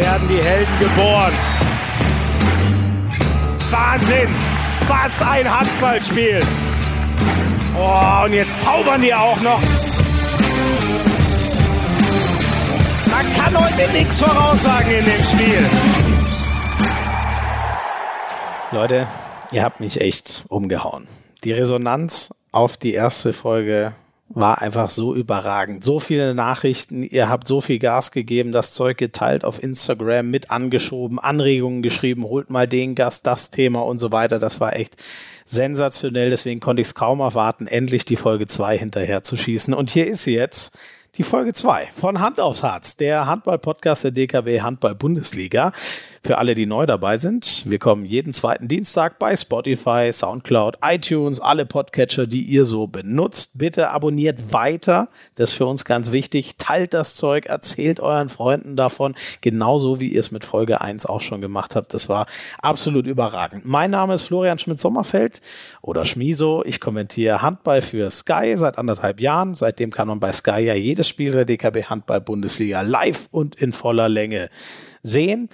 werden die Helden geboren. Wahnsinn! Was ein Handballspiel! Oh, und jetzt zaubern die auch noch. Man kann heute nichts voraussagen in dem Spiel. Leute, ihr habt mich echt umgehauen. Die Resonanz auf die erste Folge war einfach so überragend. So viele Nachrichten, ihr habt so viel Gas gegeben, das Zeug geteilt auf Instagram, mit angeschoben, Anregungen geschrieben, holt mal den Gast, das Thema und so weiter. Das war echt sensationell. Deswegen konnte ich es kaum erwarten, endlich die Folge zwei hinterher zu schießen. Und hier ist sie jetzt die Folge 2 von Hand aufs Harz, der Handball-Podcast der DKW Handball-Bundesliga. Für alle, die neu dabei sind, wir kommen jeden zweiten Dienstag bei Spotify, Soundcloud, iTunes, alle Podcatcher, die ihr so benutzt. Bitte abonniert weiter, das ist für uns ganz wichtig. Teilt das Zeug, erzählt euren Freunden davon, genauso wie ihr es mit Folge 1 auch schon gemacht habt. Das war absolut überragend. Mein Name ist Florian Schmidt-Sommerfeld oder Schmiso. Ich kommentiere Handball für Sky seit anderthalb Jahren. Seitdem kann man bei Sky ja jedes Spiel der DKB Handball Bundesliga live und in voller Länge sehen.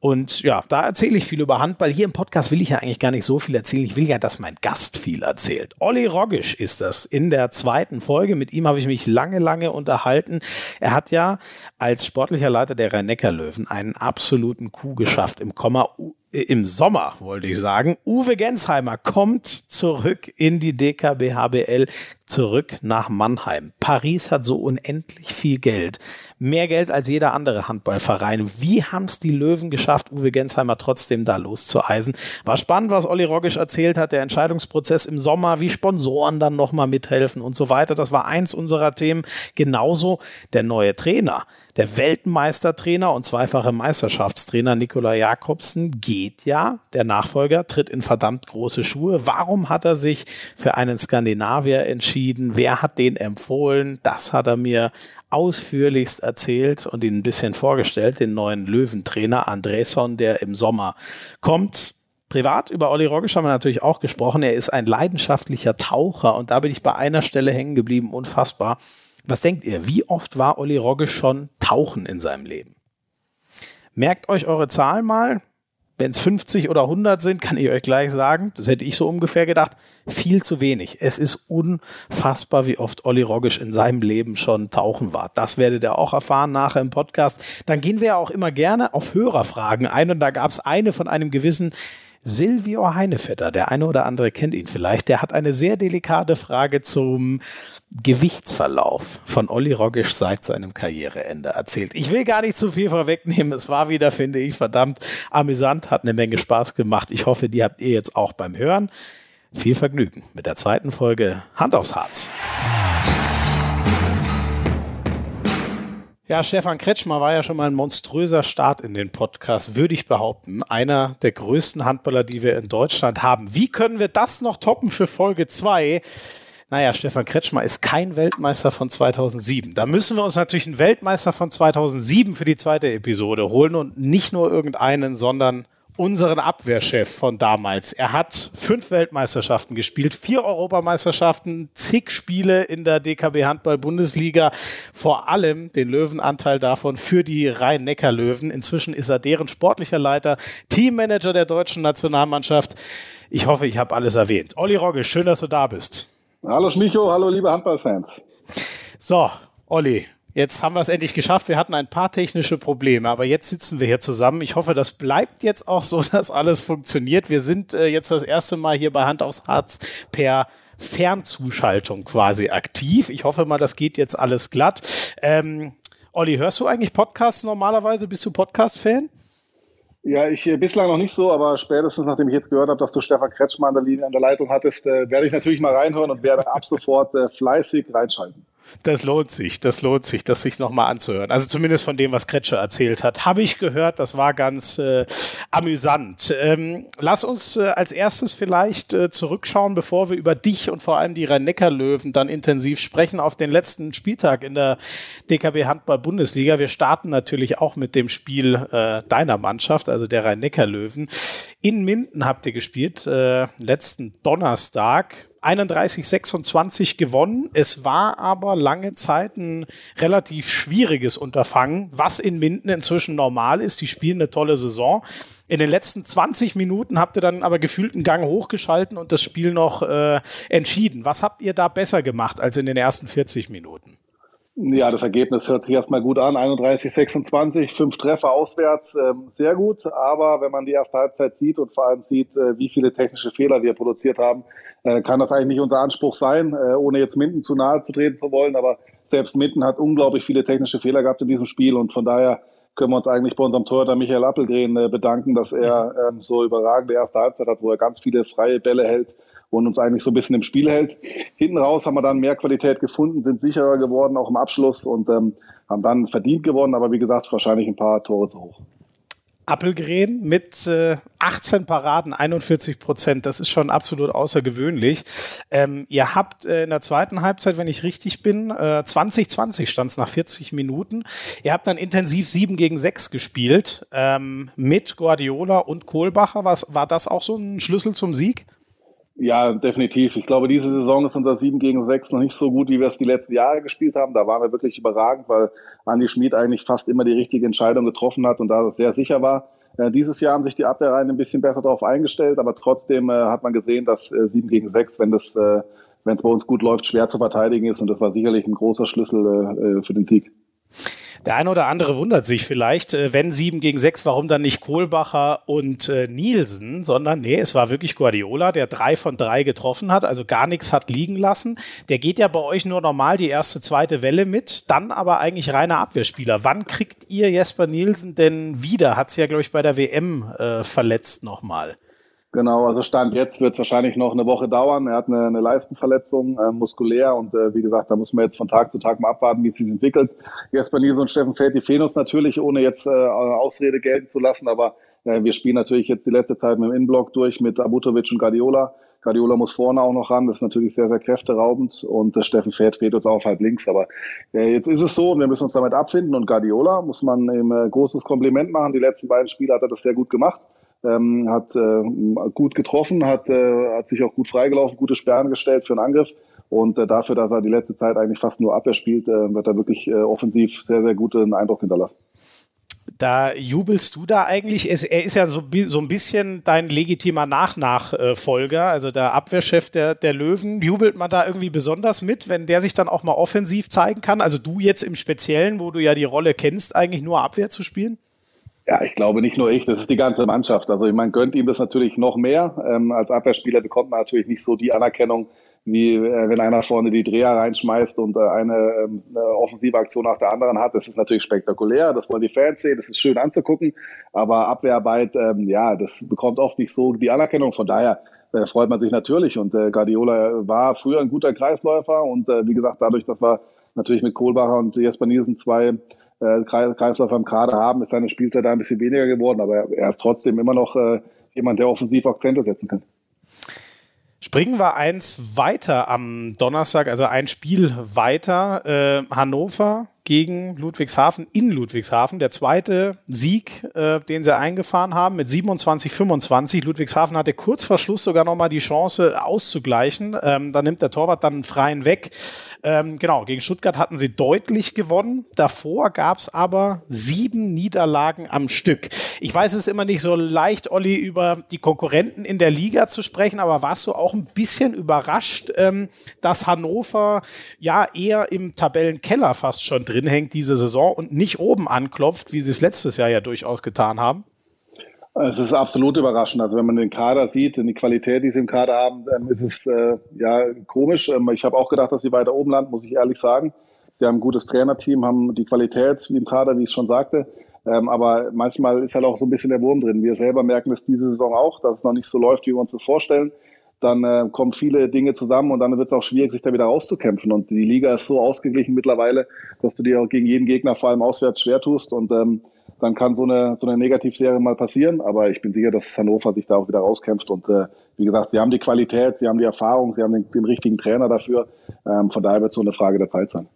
Und ja, da erzähle ich viel über Handball. Hier im Podcast will ich ja eigentlich gar nicht so viel erzählen. Ich will ja, dass mein Gast viel erzählt. Olli Roggisch ist das in der zweiten Folge. Mit ihm habe ich mich lange, lange unterhalten. Er hat ja als sportlicher Leiter der Rhein-Neckar-Löwen einen absoluten Coup geschafft im Komma im Sommer, wollte ich sagen. Uwe Gensheimer kommt zurück in die DKB HBL, zurück nach Mannheim. Paris hat so unendlich viel Geld. Mehr Geld als jeder andere Handballverein. Wie haben es die Löwen geschafft, Uwe Gensheimer trotzdem da loszueisen? War spannend, was Olli Roggisch erzählt hat, der Entscheidungsprozess im Sommer, wie Sponsoren dann nochmal mithelfen und so weiter. Das war eins unserer Themen. Genauso der neue Trainer. Der Weltmeistertrainer und zweifache Meisterschaftstrainer Nikola Jakobsen geht ja. Der Nachfolger tritt in verdammt große Schuhe. Warum hat er sich für einen Skandinavier entschieden? Wer hat den empfohlen? Das hat er mir ausführlichst erzählt und ihn ein bisschen vorgestellt, den neuen Löwentrainer Andresson, der im Sommer kommt. Privat über Olli Roggisch haben wir natürlich auch gesprochen. Er ist ein leidenschaftlicher Taucher und da bin ich bei einer Stelle hängen geblieben. Unfassbar. Was denkt ihr? Wie oft war Olli Rogge schon tauchen in seinem Leben? Merkt euch eure Zahlen mal. Wenn es 50 oder 100 sind, kann ich euch gleich sagen, das hätte ich so ungefähr gedacht, viel zu wenig. Es ist unfassbar, wie oft Olli Roggisch in seinem Leben schon tauchen war. Das werdet ihr auch erfahren nachher im Podcast. Dann gehen wir ja auch immer gerne auf Hörerfragen ein und da gab es eine von einem gewissen Silvio Heinevetter, der eine oder andere kennt ihn vielleicht, der hat eine sehr delikate Frage zum Gewichtsverlauf von Olli Roggisch seit seinem Karriereende erzählt. Ich will gar nicht zu viel vorwegnehmen. Es war wieder, finde ich, verdammt amüsant, hat eine Menge Spaß gemacht. Ich hoffe, die habt ihr jetzt auch beim Hören. Viel Vergnügen mit der zweiten Folge Hand aufs Harz. Ja, Stefan Kretschmer war ja schon mal ein monströser Start in den Podcast, würde ich behaupten. Einer der größten Handballer, die wir in Deutschland haben. Wie können wir das noch toppen für Folge 2? Naja, Stefan Kretschmer ist kein Weltmeister von 2007. Da müssen wir uns natürlich einen Weltmeister von 2007 für die zweite Episode holen und nicht nur irgendeinen, sondern unseren Abwehrchef von damals. Er hat fünf Weltmeisterschaften gespielt, vier Europameisterschaften, zig Spiele in der DKB Handball Bundesliga, vor allem den Löwenanteil davon für die Rhein-Neckar-Löwen. Inzwischen ist er deren sportlicher Leiter, Teammanager der deutschen Nationalmannschaft. Ich hoffe, ich habe alles erwähnt. Olli Rogge, schön, dass du da bist. Hallo Schmicho, hallo liebe Handballfans. So, Olli, Jetzt haben wir es endlich geschafft. Wir hatten ein paar technische Probleme, aber jetzt sitzen wir hier zusammen. Ich hoffe, das bleibt jetzt auch so, dass alles funktioniert. Wir sind äh, jetzt das erste Mal hier bei Hand aufs Harz per Fernzuschaltung quasi aktiv. Ich hoffe mal, das geht jetzt alles glatt. Ähm, Olli, hörst du eigentlich Podcasts normalerweise? Bist du Podcast-Fan? Ja, ich äh, bislang noch nicht so, aber spätestens nachdem ich jetzt gehört habe, dass du Stefan Kretschmann an der Linie an der Leitung hattest, äh, werde ich natürlich mal reinhören und werde ab sofort äh, fleißig reinschalten. Das lohnt sich, das lohnt sich, das sich nochmal anzuhören. Also zumindest von dem, was Kretscher erzählt hat. Habe ich gehört, das war ganz äh, amüsant. Ähm, lass uns äh, als erstes vielleicht äh, zurückschauen, bevor wir über dich und vor allem die Rhein-Neckar-Löwen dann intensiv sprechen, auf den letzten Spieltag in der DKB Handball-Bundesliga. Wir starten natürlich auch mit dem Spiel äh, deiner Mannschaft, also der Rhein-Neckar-Löwen. In Minden habt ihr gespielt, äh, letzten Donnerstag. 31-26 gewonnen. Es war aber lange Zeit ein relativ schwieriges Unterfangen, was in Minden inzwischen normal ist. Die spielen eine tolle Saison. In den letzten 20 Minuten habt ihr dann aber gefühlt einen Gang hochgeschalten und das Spiel noch äh, entschieden. Was habt ihr da besser gemacht als in den ersten 40 Minuten? Ja, das Ergebnis hört sich erstmal gut an. 31, 26, fünf Treffer auswärts, ähm, sehr gut. Aber wenn man die erste Halbzeit sieht und vor allem sieht, äh, wie viele technische Fehler wir produziert haben, äh, kann das eigentlich nicht unser Anspruch sein, äh, ohne jetzt Minden zu nahe zu treten zu wollen. Aber selbst Minden hat unglaublich viele technische Fehler gehabt in diesem Spiel und von daher können wir uns eigentlich bei unserem Torhüter Michael Appelgren äh, bedanken, dass er ähm, so überragende erste Halbzeit hat, wo er ganz viele freie Bälle hält und uns eigentlich so ein bisschen im Spiel hält. Hinten raus haben wir dann mehr Qualität gefunden, sind sicherer geworden, auch im Abschluss und ähm, haben dann verdient gewonnen, aber wie gesagt, wahrscheinlich ein paar Tore zu hoch. Appelgren mit äh, 18 Paraden, 41 Prozent. Das ist schon absolut außergewöhnlich. Ähm, ihr habt äh, in der zweiten Halbzeit, wenn ich richtig bin, äh, 2020 stand es nach 40 Minuten. Ihr habt dann intensiv 7 gegen 6 gespielt ähm, mit Guardiola und Kohlbacher. Was, war das auch so ein Schlüssel zum Sieg? Ja, definitiv. Ich glaube, diese Saison ist unser 7 gegen 6 noch nicht so gut, wie wir es die letzten Jahre gespielt haben. Da waren wir wirklich überragend, weil Andi Schmid eigentlich fast immer die richtige Entscheidung getroffen hat und da sehr sicher war. Äh, dieses Jahr haben sich die Abwehrreihen ein bisschen besser darauf eingestellt, aber trotzdem äh, hat man gesehen, dass äh, 7 gegen 6, wenn das, äh, wenn es bei uns gut läuft, schwer zu verteidigen ist und das war sicherlich ein großer Schlüssel äh, äh für den Sieg. Der eine oder andere wundert sich vielleicht, äh, wenn 7 gegen 6, warum dann nicht Kohlbacher und äh, Nielsen, sondern nee, es war wirklich Guardiola, der drei von drei getroffen hat, also gar nichts hat liegen lassen. Der geht ja bei euch nur normal die erste, zweite Welle mit, dann aber eigentlich reiner Abwehrspieler. Wann kriegt ihr Jesper Nielsen denn wieder? Hat es ja, glaube ich, bei der WM äh, verletzt nochmal. Genau, also Stand jetzt wird es wahrscheinlich noch eine Woche dauern. Er hat eine, eine Leistenverletzung, äh, muskulär und äh, wie gesagt, da muss man jetzt von Tag zu Tag mal abwarten, wie es sich entwickelt. Bei Nils und Steffen fällt die Fenus natürlich, ohne jetzt äh, Ausrede gelten zu lassen, aber äh, wir spielen natürlich jetzt die letzte Zeit mit dem Innenblock durch mit Abutovic und Guardiola. Guardiola muss vorne auch noch ran, das ist natürlich sehr, sehr kräfteraubend und äh, Steffen Fährt fehlt uns auf halb links, aber äh, jetzt ist es so und wir müssen uns damit abfinden und Guardiola muss man ihm äh, großes Kompliment machen. Die letzten beiden Spiele hat er das sehr gut gemacht ähm, hat äh, gut getroffen, hat, äh, hat sich auch gut freigelaufen, gute Sperren gestellt für einen Angriff. Und äh, dafür, dass er die letzte Zeit eigentlich fast nur Abwehr spielt, äh, wird er wirklich äh, offensiv sehr, sehr guten Eindruck hinterlassen. Da jubelst du da eigentlich? Er ist ja so, so ein bisschen dein legitimer Nachnachfolger, also der Abwehrchef der, der Löwen. Jubelt man da irgendwie besonders mit, wenn der sich dann auch mal offensiv zeigen kann? Also du jetzt im Speziellen, wo du ja die Rolle kennst, eigentlich nur Abwehr zu spielen? Ja, ich glaube nicht nur ich, das ist die ganze Mannschaft. Also man gönnt ihm das natürlich noch mehr. Ähm, als Abwehrspieler bekommt man natürlich nicht so die Anerkennung, wie äh, wenn einer vorne die Dreher reinschmeißt und äh, eine, ähm, eine offensive Aktion nach der anderen hat. Das ist natürlich spektakulär, das wollen die Fans sehen, das ist schön anzugucken. Aber Abwehrarbeit, ähm, ja, das bekommt oft nicht so die Anerkennung. Von daher äh, freut man sich natürlich. Und äh, Guardiola war früher ein guter Kreisläufer und äh, wie gesagt, dadurch, dass wir natürlich mit Kohlbacher und Jesper Nielsen zwei äh, Kreisläufer im Kader haben, ist seine Spielzeit da ein bisschen weniger geworden, aber er ist trotzdem immer noch äh, jemand, der offensiv Akzente setzen kann. Springen wir eins weiter am Donnerstag, also ein Spiel weiter. Äh, Hannover gegen Ludwigshafen in Ludwigshafen. Der zweite Sieg, äh, den sie eingefahren haben mit 27, 25. Ludwigshafen hatte kurz vor Schluss sogar nochmal die Chance auszugleichen. Ähm, da nimmt der Torwart dann einen freien weg. Ähm, genau, gegen Stuttgart hatten sie deutlich gewonnen. Davor gab es aber sieben Niederlagen am Stück. Ich weiß, es ist immer nicht so leicht, Olli, über die Konkurrenten in der Liga zu sprechen, aber warst du auch ein bisschen überrascht, ähm, dass Hannover ja eher im Tabellenkeller fast schon drin hängt diese Saison und nicht oben anklopft, wie sie es letztes Jahr ja durchaus getan haben? Es ist absolut überraschend. Also wenn man den Kader sieht die Qualität, die sie im Kader haben, dann ist es äh, ja komisch. Ähm, ich habe auch gedacht, dass sie weiter oben landen, muss ich ehrlich sagen. Sie haben ein gutes Trainerteam, haben die Qualität wie im Kader, wie ich schon sagte. Ähm, aber manchmal ist halt auch so ein bisschen der Wurm drin. Wir selber merken es diese Saison auch, dass es noch nicht so läuft, wie wir uns das vorstellen dann äh, kommen viele Dinge zusammen und dann wird es auch schwierig, sich da wieder rauszukämpfen. Und die Liga ist so ausgeglichen mittlerweile, dass du dir auch gegen jeden Gegner vor allem auswärts schwer tust und ähm, dann kann so eine, so eine Negativserie mal passieren. Aber ich bin sicher, dass Hannover sich da auch wieder rauskämpft. Und äh, wie gesagt, sie haben die Qualität, sie haben die Erfahrung, sie haben den, den richtigen Trainer dafür. Ähm, von daher wird es so eine Frage der Zeit sein.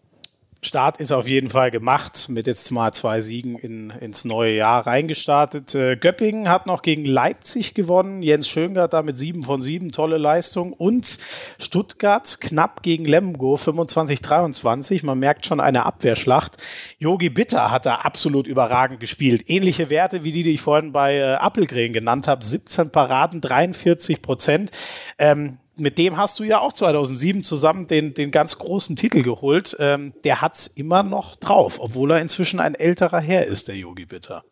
Start ist auf jeden Fall gemacht, mit jetzt mal zwei Siegen in, ins neue Jahr reingestartet. Äh, Göppingen hat noch gegen Leipzig gewonnen, Jens Schöngert da mit sieben von sieben, tolle Leistung. Und Stuttgart knapp gegen Lemgo, 25-23. Man merkt schon eine Abwehrschlacht. Yogi Bitter hat da absolut überragend gespielt. Ähnliche Werte wie die, die ich vorhin bei äh, Appelgren genannt habe. 17 Paraden, 43 Prozent. Ähm, mit dem hast du ja auch 2007 zusammen den, den ganz großen Titel geholt. Ähm, der hat's immer noch drauf, obwohl er inzwischen ein älterer Herr ist, der Yogi Bitter.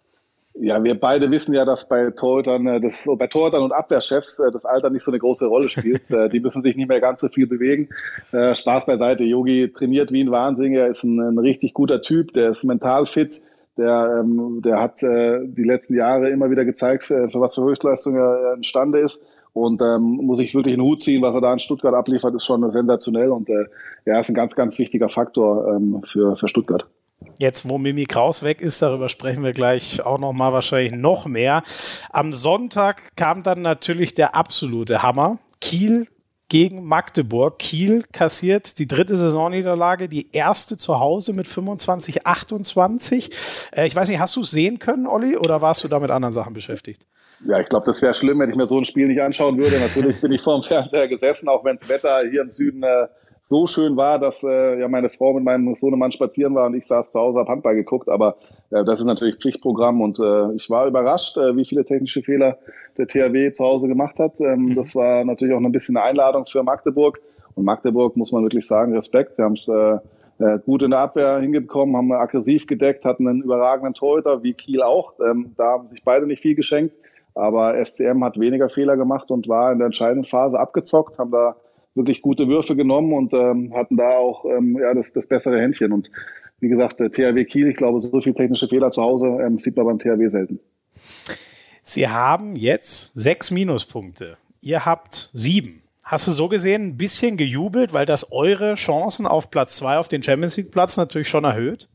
Ja, wir beide wissen ja, dass bei Torhütern, äh, das, bei Torhütern und Abwehrchefs äh, das Alter nicht so eine große Rolle spielt. Äh, die müssen sich nicht mehr ganz so viel bewegen. Spaß beiseite. Yogi trainiert wie ein Wahnsinniger, ist ein, ein richtig guter Typ, der ist mental fit. Der, ähm, der hat äh, die letzten Jahre immer wieder gezeigt, für, für was für Höchstleistung er imstande ist. Und ähm, muss ich wirklich einen Hut ziehen, was er da in Stuttgart abliefert, ist schon sensationell und äh, ja, ist ein ganz, ganz wichtiger Faktor ähm, für, für Stuttgart. Jetzt, wo Mimi Kraus weg ist, darüber sprechen wir gleich auch noch mal wahrscheinlich noch mehr. Am Sonntag kam dann natürlich der absolute Hammer. Kiel gegen Magdeburg. Kiel kassiert die dritte Saisonniederlage, die erste zu Hause mit 25, 28. Äh, ich weiß nicht, hast du es sehen können, Olli, oder warst du da mit anderen Sachen beschäftigt? Ja, ich glaube, das wäre schlimm, wenn ich mir so ein Spiel nicht anschauen würde. Natürlich bin ich vor dem Fernseher gesessen, auch wenn das Wetter hier im Süden äh, so schön war, dass äh, ja meine Frau mit meinem Sohnemann spazieren war und ich saß zu Hause, habe Handball geguckt. Aber äh, das ist natürlich Pflichtprogramm und äh, ich war überrascht, äh, wie viele technische Fehler der THW zu Hause gemacht hat. Ähm, mhm. Das war natürlich auch ein bisschen eine Einladung für Magdeburg. Und Magdeburg muss man wirklich sagen, Respekt. Sie haben es äh, äh, gut in der Abwehr hingekommen, haben aggressiv gedeckt, hatten einen überragenden Torhüter, wie Kiel auch. Ähm, da haben sich beide nicht viel geschenkt. Aber SCM hat weniger Fehler gemacht und war in der entscheidenden Phase abgezockt, haben da wirklich gute Würfe genommen und ähm, hatten da auch ähm, ja, das, das bessere Händchen. Und wie gesagt, der THW Kiel, ich glaube, so viele technische Fehler zu Hause ähm, sieht man beim THW selten. Sie haben jetzt sechs Minuspunkte. Ihr habt sieben. Hast du so gesehen ein bisschen gejubelt, weil das eure Chancen auf Platz zwei auf den Champions League Platz natürlich schon erhöht?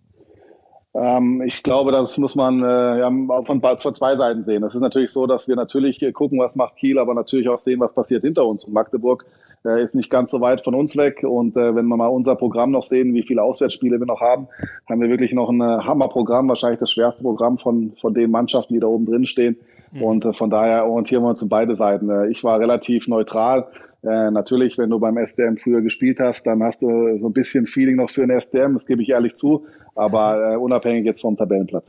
Ähm, ich glaube, das muss man äh, ja, von, von zwei Seiten sehen. Es ist natürlich so, dass wir natürlich gucken, was macht Kiel, aber natürlich auch sehen, was passiert hinter uns. Und Magdeburg äh, ist nicht ganz so weit von uns weg. Und äh, wenn wir mal unser Programm noch sehen, wie viele Auswärtsspiele wir noch haben, haben wir wirklich noch ein äh, Hammerprogramm, wahrscheinlich das schwerste Programm von, von den Mannschaften, die da oben drin stehen. Mhm. Und äh, von daher orientieren wir uns um beide Seiten. Äh, ich war relativ neutral. Äh, natürlich, wenn du beim SDM früher gespielt hast, dann hast du so ein bisschen Feeling noch für den SDM, das gebe ich ehrlich zu, aber äh, unabhängig jetzt vom Tabellenplatz.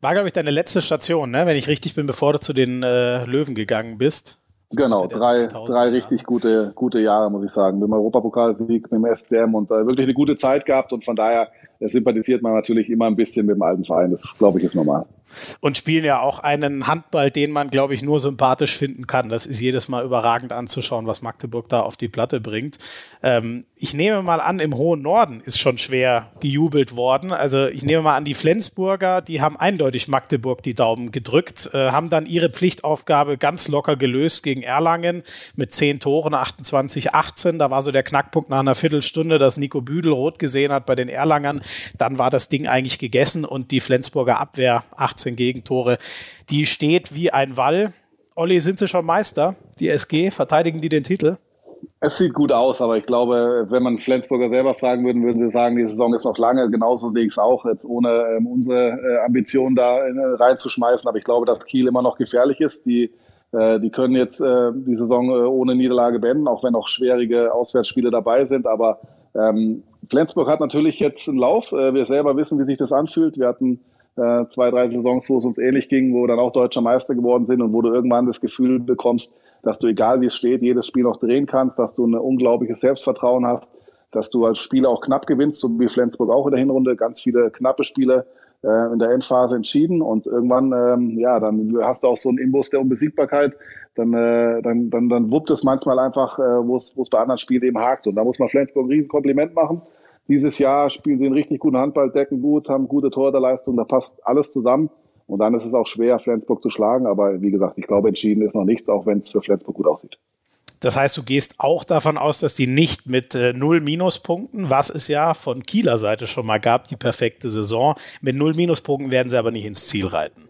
War, glaube ich, deine letzte Station, ne? wenn ich richtig bin, bevor du zu den äh, Löwen gegangen bist. Genau, drei, drei richtig gute, gute Jahre, muss ich sagen. Mit dem Europapokalsieg, mit dem SDM und äh, wirklich eine gute Zeit gehabt und von daher sympathisiert man natürlich immer ein bisschen mit dem alten Verein. Das, glaube ich, ist normal. Und spielen ja auch einen Handball, den man, glaube ich, nur sympathisch finden kann. Das ist jedes Mal überragend anzuschauen, was Magdeburg da auf die Platte bringt. Ähm, ich nehme mal an, im hohen Norden ist schon schwer gejubelt worden. Also ich nehme mal an, die Flensburger, die haben eindeutig Magdeburg die Daumen gedrückt, äh, haben dann ihre Pflichtaufgabe ganz locker gelöst gegen Erlangen mit zehn Toren, 28, 18. Da war so der Knackpunkt nach einer Viertelstunde, dass Nico Büdel rot gesehen hat bei den Erlangern dann war das Ding eigentlich gegessen und die Flensburger Abwehr, 18 Gegentore, die steht wie ein Wall. Olli, sind sie schon Meister? Die SG, verteidigen die den Titel? Es sieht gut aus, aber ich glaube, wenn man Flensburger selber fragen würde, würden sie sagen, die Saison ist noch lange. Genauso sehe ich es auch, jetzt ohne ähm, unsere äh, Ambition da äh, reinzuschmeißen. Aber ich glaube, dass Kiel immer noch gefährlich ist. Die, äh, die können jetzt äh, die Saison äh, ohne Niederlage beenden, auch wenn auch schwierige Auswärtsspiele dabei sind. Aber ähm, Flensburg hat natürlich jetzt einen Lauf. Äh, wir selber wissen, wie sich das anfühlt. Wir hatten äh, zwei, drei Saisons, wo es uns ähnlich ging, wo wir dann auch deutscher Meister geworden sind und wo du irgendwann das Gefühl bekommst, dass du, egal wie es steht, jedes Spiel noch drehen kannst, dass du ein unglaubliches Selbstvertrauen hast, dass du als Spieler auch knapp gewinnst, so wie Flensburg auch in der Hinrunde, ganz viele knappe Spiele äh, in der Endphase entschieden und irgendwann, ähm, ja, dann hast du auch so einen Imbus der Unbesiegbarkeit, dann, äh, dann, dann, dann wuppt es manchmal einfach, äh, wo es bei anderen Spielen eben hakt und da muss man Flensburg ein Riesenkompliment machen dieses Jahr spielen sie einen richtig guten Handball, decken gut, haben gute Torhüterleistung, da passt alles zusammen. Und dann ist es auch schwer, Flensburg zu schlagen. Aber wie gesagt, ich glaube, entschieden ist noch nichts, auch wenn es für Flensburg gut aussieht. Das heißt, du gehst auch davon aus, dass die nicht mit äh, null Minuspunkten, was es ja von Kieler Seite schon mal gab, die perfekte Saison, mit null Minuspunkten werden sie aber nicht ins Ziel reiten.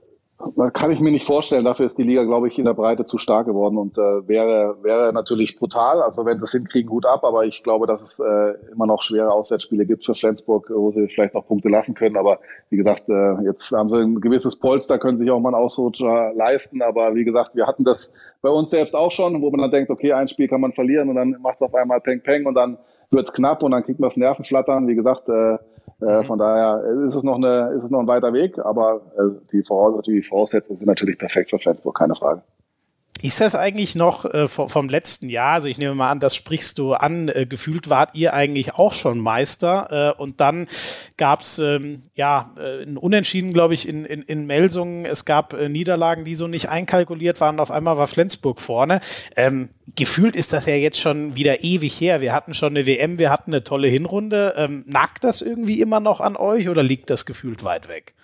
Kann ich mir nicht vorstellen. Dafür ist die Liga, glaube ich, in der Breite zu stark geworden und äh, wäre, wäre natürlich brutal. Also wenn sie es hinkriegen, gut ab. Aber ich glaube, dass es äh, immer noch schwere Auswärtsspiele gibt für Flensburg, wo sie vielleicht noch Punkte lassen können. Aber wie gesagt, äh, jetzt haben sie ein gewisses Polster, können sich auch mal einen Ausrutscher leisten. Aber wie gesagt, wir hatten das bei uns selbst auch schon, wo man dann denkt, okay, ein Spiel kann man verlieren und dann macht es auf einmal Peng Peng und dann wird es knapp und dann kriegt man das Nervenflattern. Wie gesagt, äh, äh, mhm. von daher ist es noch eine, ist es noch ein weiter Weg, aber äh, die, Voraus die Voraussetzungen sind natürlich perfekt für Flensburg, keine Frage. Ist das eigentlich noch äh, vom letzten Jahr? Also ich nehme mal an, das sprichst du an. Äh, gefühlt wart ihr eigentlich auch schon Meister äh, und dann gab es ähm, ja äh, ein Unentschieden, glaube ich, in, in, in Melsungen. Es gab äh, Niederlagen, die so nicht einkalkuliert waren. Auf einmal war Flensburg vorne. Ähm, gefühlt ist das ja jetzt schon wieder ewig her. Wir hatten schon eine WM, wir hatten eine tolle Hinrunde. Ähm, nagt das irgendwie immer noch an euch oder liegt das gefühlt weit weg?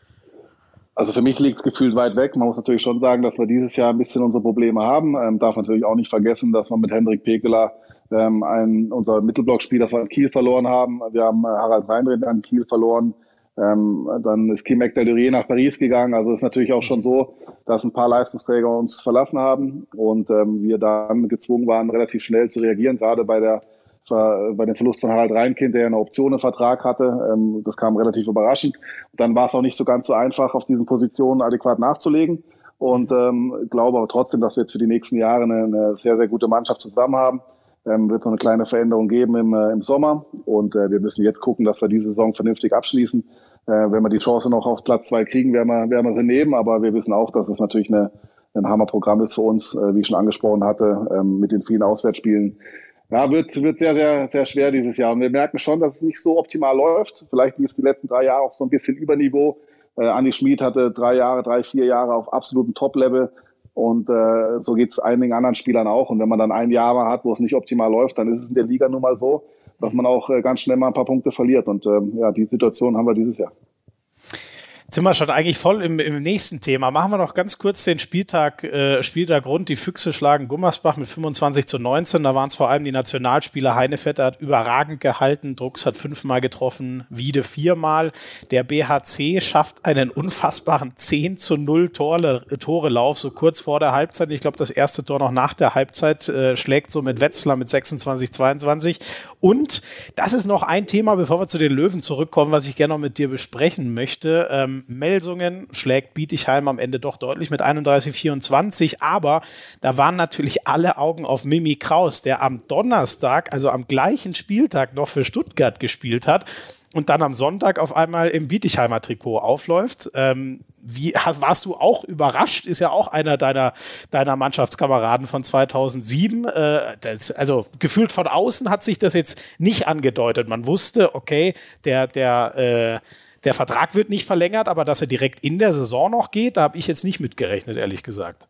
Also für mich liegt es gefühlt weit weg. Man muss natürlich schon sagen, dass wir dieses Jahr ein bisschen unsere Probleme haben. Ähm, darf natürlich auch nicht vergessen, dass wir mit Hendrik Pekeler ähm, einen, unser Mittelblockspieler von Kiel verloren haben. Wir haben äh, Harald Reinrind an Kiel verloren. Ähm, dann ist Kim Ekdalurier nach Paris gegangen. Also ist natürlich auch schon so, dass ein paar Leistungsträger uns verlassen haben und ähm, wir dann gezwungen waren, relativ schnell zu reagieren, gerade bei der bei dem Verlust von Harald Reinkind, der eine Option im Vertrag hatte. Ähm, das kam relativ überraschend. Dann war es auch nicht so ganz so einfach, auf diesen Positionen adäquat nachzulegen. Und ähm, glaube aber trotzdem, dass wir jetzt für die nächsten Jahre eine, eine sehr, sehr gute Mannschaft zusammen haben. Ähm, wird so eine kleine Veränderung geben im, äh, im Sommer. Und äh, wir müssen jetzt gucken, dass wir diese Saison vernünftig abschließen. Äh, wenn wir die Chance noch auf Platz zwei kriegen, werden wir, werden wir sie nehmen. Aber wir wissen auch, dass es natürlich eine, ein Hammerprogramm ist für uns, äh, wie ich schon angesprochen hatte, ähm, mit den vielen Auswärtsspielen ja, wird, wird sehr, sehr, sehr schwer dieses Jahr. Und wir merken schon, dass es nicht so optimal läuft. Vielleicht lief es die letzten drei Jahre auch so ein bisschen über Niveau. Äh, Andi Schmid hatte drei Jahre, drei, vier Jahre auf absolutem Top-Level. Und äh, so geht es einigen anderen Spielern auch. Und wenn man dann ein Jahr mal hat, wo es nicht optimal läuft, dann ist es in der Liga nun mal so, dass man auch äh, ganz schnell mal ein paar Punkte verliert. Und ähm, ja, die Situation haben wir dieses Jahr sind wir schon eigentlich voll im, im nächsten Thema. Machen wir noch ganz kurz den Spieltag, äh, Spieltag rund. Die Füchse schlagen Gummersbach mit 25 zu 19. Da waren es vor allem die Nationalspieler. Heinefetter hat überragend gehalten. Drucks hat fünfmal getroffen, Wiede viermal. Der BHC schafft einen unfassbaren 10 zu 0 Tore, Tore-Lauf, so kurz vor der Halbzeit. Ich glaube, das erste Tor noch nach der Halbzeit äh, schlägt so mit Wetzlar mit 26, 22. Und das ist noch ein Thema, bevor wir zu den Löwen zurückkommen, was ich gerne noch mit dir besprechen möchte. Ähm, Melsungen schlägt Bietigheim am Ende doch deutlich mit 31-24, aber da waren natürlich alle Augen auf Mimi Kraus, der am Donnerstag, also am gleichen Spieltag noch für Stuttgart gespielt hat und dann am Sonntag auf einmal im Bietigheimer Trikot aufläuft. Ähm, wie warst du auch überrascht? Ist ja auch einer deiner, deiner Mannschaftskameraden von 2007. Äh, das, also gefühlt von außen hat sich das jetzt nicht angedeutet. Man wusste, okay, der, der, äh, der Vertrag wird nicht verlängert, aber dass er direkt in der Saison noch geht, da habe ich jetzt nicht mitgerechnet, ehrlich gesagt.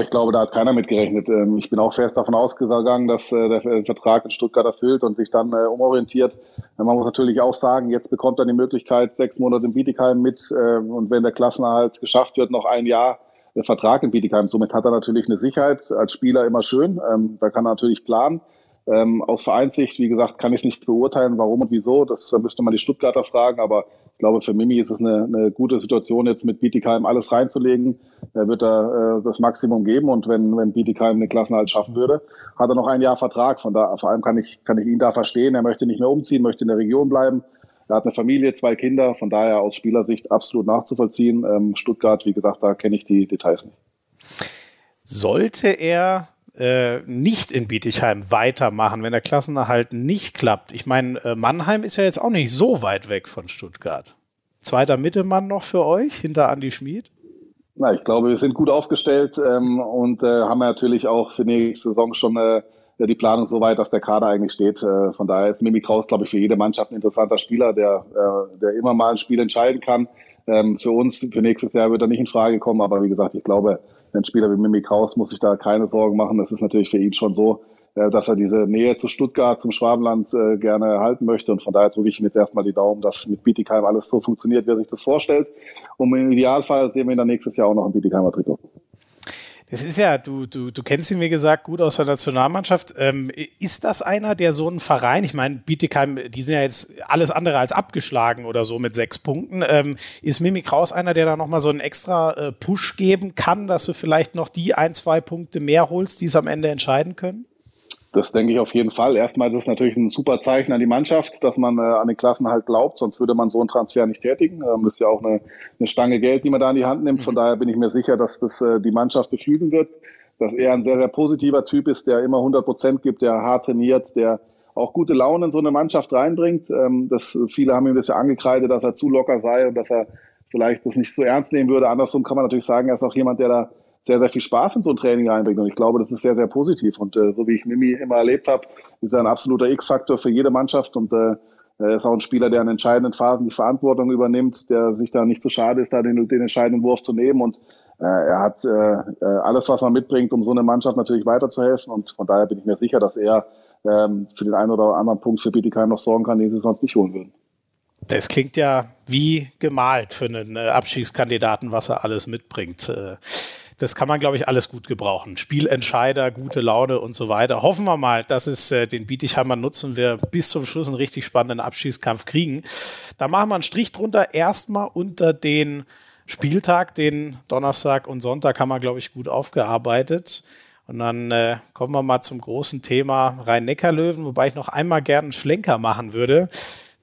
Ich glaube, da hat keiner mitgerechnet. Ähm, ich bin auch fest davon ausgegangen, dass äh, der Vertrag in Stuttgart erfüllt und sich dann äh, umorientiert. Man muss natürlich auch sagen, jetzt bekommt er die Möglichkeit, sechs Monate in Bietigheim mit äh, und wenn der Klassenerhalt geschafft wird, noch ein Jahr Vertrag in Bietigheim. Somit hat er natürlich eine Sicherheit als Spieler immer schön. Ähm, da kann er natürlich planen. Ähm, aus Vereinssicht, wie gesagt, kann ich nicht beurteilen, warum und wieso. Das müsste man die Stuttgarter fragen. Aber ich glaube, für Mimi ist es eine, eine gute Situation, jetzt mit Bietigheim alles reinzulegen. Er wird da äh, das Maximum geben. Und wenn, wenn Bietigheim eine Klassenhalt schaffen würde, hat er noch ein Jahr Vertrag. Von da, vor allem kann ich, kann ich ihn da verstehen. Er möchte nicht mehr umziehen, möchte in der Region bleiben. Er hat eine Familie, zwei Kinder. Von daher aus Spielersicht absolut nachzuvollziehen. Ähm, Stuttgart, wie gesagt, da kenne ich die Details nicht. Sollte er äh, nicht in Bietigheim weitermachen, wenn der Klassenerhalt nicht klappt. Ich meine, äh, Mannheim ist ja jetzt auch nicht so weit weg von Stuttgart. Zweiter Mittelmann noch für euch, hinter Andi Schmid? Na, ich glaube, wir sind gut aufgestellt ähm, und äh, haben natürlich auch für nächste Saison schon äh, die Planung so weit, dass der Kader eigentlich steht. Äh, von daher ist Mimi Kraus, glaube ich, für jede Mannschaft ein interessanter Spieler, der, äh, der immer mal ein Spiel entscheiden kann. Ähm, für uns, für nächstes Jahr wird er nicht in Frage kommen, aber wie gesagt, ich glaube, ein Spieler wie Mimi Kraus muss sich da keine Sorgen machen. Das ist natürlich für ihn schon so, äh, dass er diese Nähe zu Stuttgart, zum Schwabenland äh, gerne halten möchte. Und von daher drücke ich ihm jetzt erstmal die Daumen, dass mit Bietigheim alles so funktioniert, wie er sich das vorstellt. Und im Idealfall sehen wir ihn dann nächstes Jahr auch noch im Bietigheimer Trikot. Das ist ja, du, du, du kennst ihn, wie gesagt, gut aus der Nationalmannschaft. Ähm, ist das einer, der so einen Verein, ich meine, Bietigheim, die sind ja jetzt alles andere als abgeschlagen oder so mit sechs Punkten. Ähm, ist Mimi Kraus einer, der da nochmal so einen extra äh, Push geben kann, dass du vielleicht noch die ein, zwei Punkte mehr holst, die es am Ende entscheiden können? Das denke ich auf jeden Fall. Erstmal ist es natürlich ein super Zeichen an die Mannschaft, dass man äh, an den Klassen halt glaubt, sonst würde man so einen Transfer nicht tätigen. Ähm, das ist ja auch eine, eine Stange Geld, die man da in die Hand nimmt. Von mhm. daher bin ich mir sicher, dass das äh, die Mannschaft beflügeln wird, dass er ein sehr, sehr positiver Typ ist, der immer 100 Prozent gibt, der hart trainiert, der auch gute Laune in so eine Mannschaft reinbringt. Ähm, das, viele haben ihm das ja angekreidet, dass er zu locker sei und dass er vielleicht das nicht so ernst nehmen würde. Andersrum kann man natürlich sagen, er ist auch jemand, der da sehr, sehr viel Spaß in so ein Training reinbringt. Und ich glaube, das ist sehr, sehr positiv. Und äh, so wie ich Mimi immer erlebt habe, ist er ein absoluter X-Faktor für jede Mannschaft. Und äh, er ist auch ein Spieler, der in entscheidenden Phasen die Verantwortung übernimmt, der sich da nicht zu so schade ist, da den, den entscheidenden Wurf zu nehmen. Und äh, er hat äh, äh, alles, was man mitbringt, um so eine Mannschaft natürlich weiterzuhelfen. Und von daher bin ich mir sicher, dass er ähm, für den einen oder anderen Punkt für Bietigheim noch sorgen kann, den sie sonst nicht holen würden. Das klingt ja wie gemalt für einen äh, Abschießkandidaten, was er alles mitbringt. Das kann man, glaube ich, alles gut gebrauchen. Spielentscheider, gute Laune und so weiter. Hoffen wir mal, dass es äh, den Bietigheimer nutzen wir bis zum Schluss einen richtig spannenden Abschießkampf kriegen. Da machen wir einen Strich drunter. Erstmal unter den Spieltag, den Donnerstag und Sonntag haben wir, glaube ich, gut aufgearbeitet. Und dann äh, kommen wir mal zum großen Thema Rhein-Neckar-Löwen, wobei ich noch einmal gerne einen Schlenker machen würde.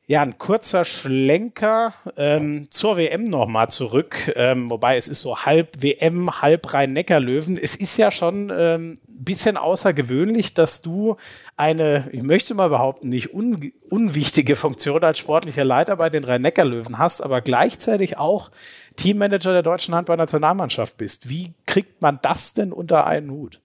Ja, ein kurzer Schlenker ähm, zur WM nochmal zurück, ähm, wobei es ist so halb WM, halb Rhein-Neckar-Löwen. Es ist ja schon ähm, bisschen außergewöhnlich, dass du eine, ich möchte mal behaupten, nicht un unwichtige Funktion als sportlicher Leiter bei den Rhein-Neckar-Löwen hast, aber gleichzeitig auch Teammanager der deutschen Handball-Nationalmannschaft bist. Wie kriegt man das denn unter einen Hut?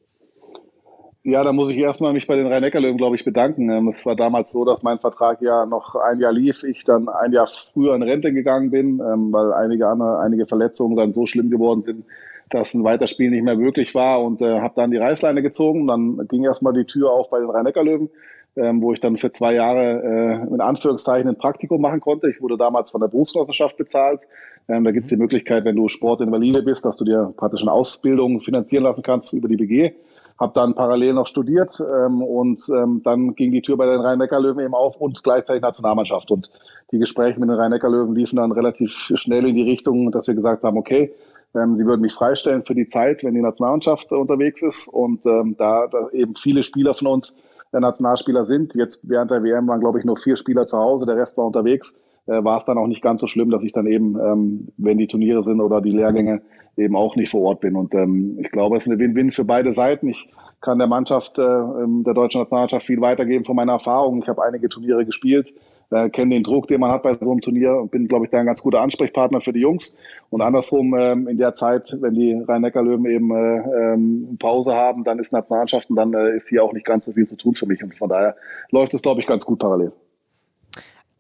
Ja, da muss ich erstmal mich bei den Rhein-Neckar-Löwen, glaube ich, bedanken. Ähm, es war damals so, dass mein Vertrag ja noch ein Jahr lief, ich dann ein Jahr früher in Rente gegangen bin, ähm, weil einige andere, einige Verletzungen dann so schlimm geworden sind, dass ein Weiterspiel nicht mehr möglich war und äh, habe dann die Reißleine gezogen. Dann ging erstmal die Tür auf bei den Rhein-Neckar-Löwen, ähm, wo ich dann für zwei Jahre äh, in Anführungszeichen ein Praktikum machen konnte. Ich wurde damals von der Berufsgenossenschaft bezahlt. Ähm, da gibt es die Möglichkeit, wenn du Sportinvalide bist, dass du dir praktisch eine Ausbildung finanzieren lassen kannst über die BG habe dann parallel noch studiert ähm, und ähm, dann ging die Tür bei den Rhein-Neckar-Löwen eben auf und gleichzeitig Nationalmannschaft. Und die Gespräche mit den Rhein-Neckar-Löwen liefen dann relativ schnell in die Richtung, dass wir gesagt haben, okay, ähm, sie würden mich freistellen für die Zeit, wenn die Nationalmannschaft unterwegs ist. Und ähm, da, da eben viele Spieler von uns der Nationalspieler sind, jetzt während der WM waren, glaube ich, nur vier Spieler zu Hause, der Rest war unterwegs, äh, war es dann auch nicht ganz so schlimm, dass ich dann eben, ähm, wenn die Turniere sind oder die Lehrgänge, eben auch nicht vor Ort bin. Und ähm, ich glaube, es ist eine Win-Win für beide Seiten. Ich kann der Mannschaft, äh, ähm, der deutschen Nationalmannschaft viel weitergeben von meiner Erfahrung. Ich habe einige Turniere gespielt, äh, kenne den Druck, den man hat bei so einem Turnier und bin, glaube ich, da ein ganz guter Ansprechpartner für die Jungs. Und andersrum, ähm, in der Zeit, wenn die Rhein-Neckar-Löwen eben äh, ähm, Pause haben, dann ist Nationalmannschaft und dann äh, ist hier auch nicht ganz so viel zu tun für mich. Und von daher läuft es, glaube ich, ganz gut parallel.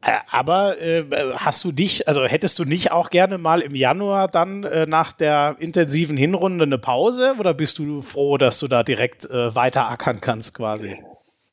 Äh, aber äh, hast du dich, also hättest du nicht auch gerne mal im Januar dann äh, nach der intensiven Hinrunde eine Pause oder bist du froh, dass du da direkt äh, weiter ackern kannst quasi?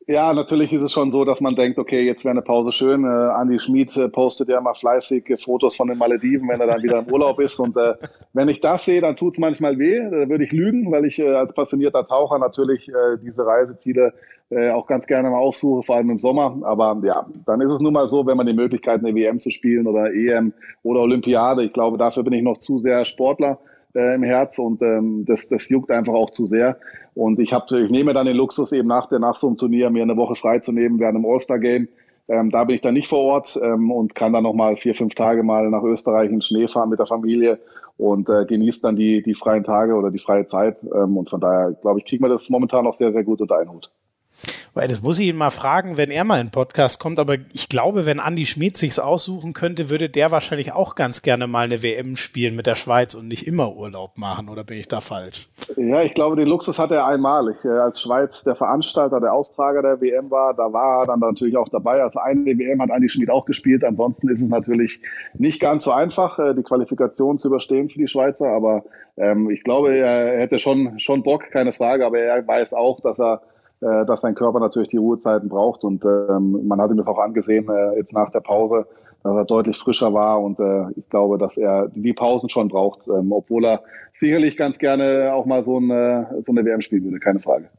Ja, natürlich ist es schon so, dass man denkt, okay, jetzt wäre eine Pause schön. Äh, Andi Schmid äh, postet ja mal fleißig äh, Fotos von den Malediven, wenn er dann wieder im Urlaub ist. Und äh, wenn ich das sehe, dann tut es manchmal weh. Da würde ich lügen, weil ich äh, als passionierter Taucher natürlich äh, diese Reiseziele äh, auch ganz gerne mal aussuche, vor allem im Sommer. Aber ja, dann ist es nun mal so, wenn man die Möglichkeit, eine WM zu spielen oder EM oder Olympiade, ich glaube, dafür bin ich noch zu sehr Sportler äh, im Herz und ähm, das, das juckt einfach auch zu sehr. Und ich, hab, ich nehme dann den Luxus, eben nach, der, nach so einem Turnier mir eine Woche freizunehmen während einem All-Star-Game. Ähm, da bin ich dann nicht vor Ort ähm, und kann dann nochmal vier, fünf Tage mal nach Österreich in Schnee fahren mit der Familie und äh, genießt dann die, die freien Tage oder die freie Zeit. Ähm, und von daher, glaube ich, kriegen wir das momentan auch sehr, sehr gut unter einen Hut. Weil das muss ich ihn mal fragen, wenn er mal in den Podcast kommt. Aber ich glaube, wenn Andy Schmid sich's aussuchen könnte, würde der wahrscheinlich auch ganz gerne mal eine WM spielen mit der Schweiz und nicht immer Urlaub machen. Oder bin ich da falsch? Ja, ich glaube, den Luxus hat er einmalig. Als Schweiz der Veranstalter, der Austrager der WM war, da war er dann natürlich auch dabei. Also eine WM hat Andy Schmid auch gespielt. Ansonsten ist es natürlich nicht ganz so einfach, äh, die Qualifikation zu überstehen für die Schweizer. Aber ähm, ich glaube, er hätte schon, schon Bock, keine Frage. Aber er weiß auch, dass er äh, dass sein Körper natürlich die Ruhezeiten braucht. Und ähm, man hat ihm das auch angesehen, äh, jetzt nach der Pause, dass er deutlich frischer war und äh, ich glaube, dass er die Pausen schon braucht, ähm, obwohl er sicherlich ganz gerne auch mal so eine, so eine WM spielen würde, keine Frage.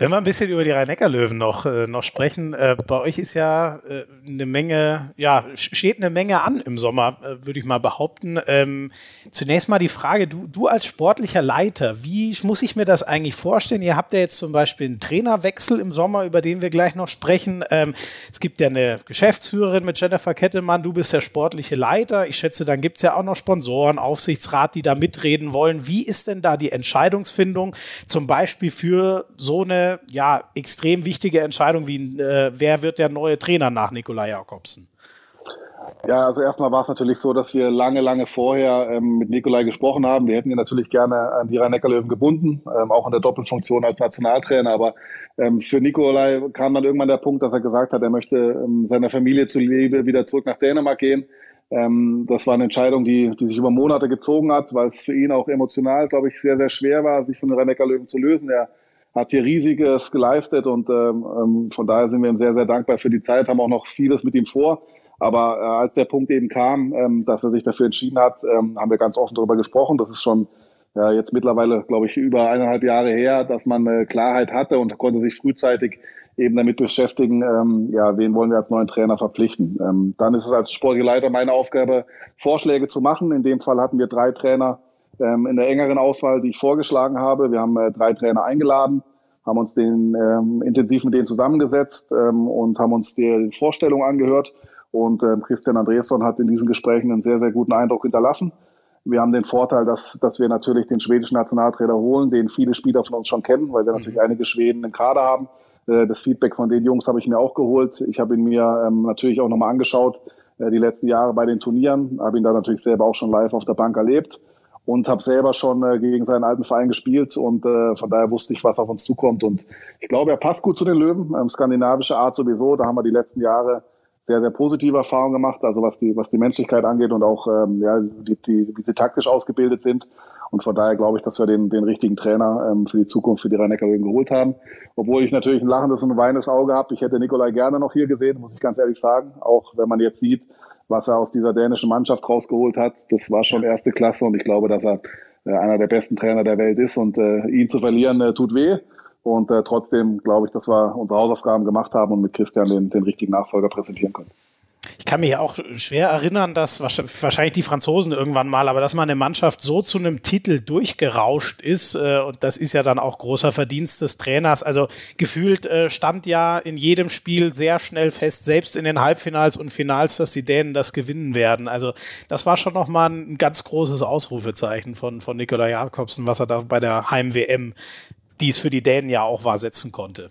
Wenn wir ein bisschen über die Rhein-Neckar-Löwen noch, äh, noch sprechen, äh, bei euch ist ja äh, eine Menge, ja, steht eine Menge an im Sommer, äh, würde ich mal behaupten. Ähm, zunächst mal die Frage, du, du als sportlicher Leiter, wie muss ich mir das eigentlich vorstellen? Ihr habt ja jetzt zum Beispiel einen Trainerwechsel im Sommer, über den wir gleich noch sprechen. Ähm, es gibt ja eine Geschäftsführerin mit Jennifer Kettemann, du bist der sportliche Leiter. Ich schätze, dann gibt es ja auch noch Sponsoren, Aufsichtsrat, die da mitreden wollen. Wie ist denn da die Entscheidungsfindung, zum Beispiel für so eine ja, extrem wichtige Entscheidung wie äh, wer wird der neue Trainer nach Nikolai Jakobsen? Ja, also erstmal war es natürlich so, dass wir lange, lange vorher ähm, mit Nikolai gesprochen haben. Wir hätten ihn natürlich gerne an die Rhein-Neckar-Löwen gebunden, ähm, auch in der Doppelfunktion als Nationaltrainer. Aber ähm, für Nikolai kam dann irgendwann der Punkt, dass er gesagt hat, er möchte ähm, seiner Familie zuliebe wieder zurück nach Dänemark gehen. Ähm, das war eine Entscheidung, die, die sich über Monate gezogen hat, weil es für ihn auch emotional, glaube ich, sehr, sehr schwer war, sich von den Rhein-Neckar-Löwen zu lösen. Er hat hier riesiges geleistet und ähm, ähm, von daher sind wir ihm sehr, sehr dankbar für die Zeit, haben auch noch vieles mit ihm vor. Aber äh, als der Punkt eben kam, ähm, dass er sich dafür entschieden hat, ähm, haben wir ganz offen darüber gesprochen. Das ist schon ja, jetzt mittlerweile, glaube ich, über eineinhalb Jahre her, dass man äh, Klarheit hatte und konnte sich frühzeitig eben damit beschäftigen, ähm, ja, wen wollen wir als neuen Trainer verpflichten. Ähm, dann ist es als sportlicher Leiter meine Aufgabe, Vorschläge zu machen. In dem Fall hatten wir drei Trainer, ähm, in der engeren Auswahl, die ich vorgeschlagen habe. Wir haben äh, drei Trainer eingeladen, haben uns den ähm, intensiv mit denen zusammengesetzt ähm, und haben uns die Vorstellung angehört. Und ähm, Christian Andresson hat in diesen Gesprächen einen sehr, sehr guten Eindruck hinterlassen. Wir haben den Vorteil, dass, dass wir natürlich den schwedischen Nationaltrainer holen, den viele Spieler von uns schon kennen, weil wir natürlich mhm. einige Schweden im Kader haben. Äh, das Feedback von den Jungs habe ich mir auch geholt. Ich habe ihn mir ähm, natürlich auch nochmal angeschaut, äh, die letzten Jahre bei den Turnieren, habe ihn da natürlich selber auch schon live auf der Bank erlebt und habe selber schon äh, gegen seinen alten Verein gespielt und äh, von daher wusste ich, was auf uns zukommt. Und ich glaube, er passt gut zu den Löwen, ähm, skandinavische Art sowieso. Da haben wir die letzten Jahre sehr, sehr positive Erfahrungen gemacht, also was die, was die Menschlichkeit angeht und auch, ähm, ja, die, die, wie sie taktisch ausgebildet sind. Und von daher glaube ich, dass wir den, den richtigen Trainer ähm, für die Zukunft für die rhein löwen geholt haben. Obwohl ich natürlich ein lachendes und ein weinendes Auge habe. Ich hätte Nikolai gerne noch hier gesehen, muss ich ganz ehrlich sagen. Auch wenn man jetzt sieht, was er aus dieser dänischen Mannschaft rausgeholt hat, das war schon erste Klasse und ich glaube, dass er äh, einer der besten Trainer der Welt ist und äh, ihn zu verlieren äh, tut weh. Und äh, trotzdem glaube ich, dass wir unsere Hausaufgaben gemacht haben und mit Christian den, den richtigen Nachfolger präsentieren können. Ich kann mich auch schwer erinnern, dass wahrscheinlich die Franzosen irgendwann mal, aber dass man eine Mannschaft so zu einem Titel durchgerauscht ist, äh, und das ist ja dann auch großer Verdienst des Trainers. Also gefühlt äh, stand ja in jedem Spiel sehr schnell fest, selbst in den Halbfinals und Finals, dass die Dänen das gewinnen werden. Also das war schon nochmal ein ganz großes Ausrufezeichen von, von Nikolai Jakobsen, was er da bei der Heim-WM, die es für die Dänen ja auch war, setzen konnte.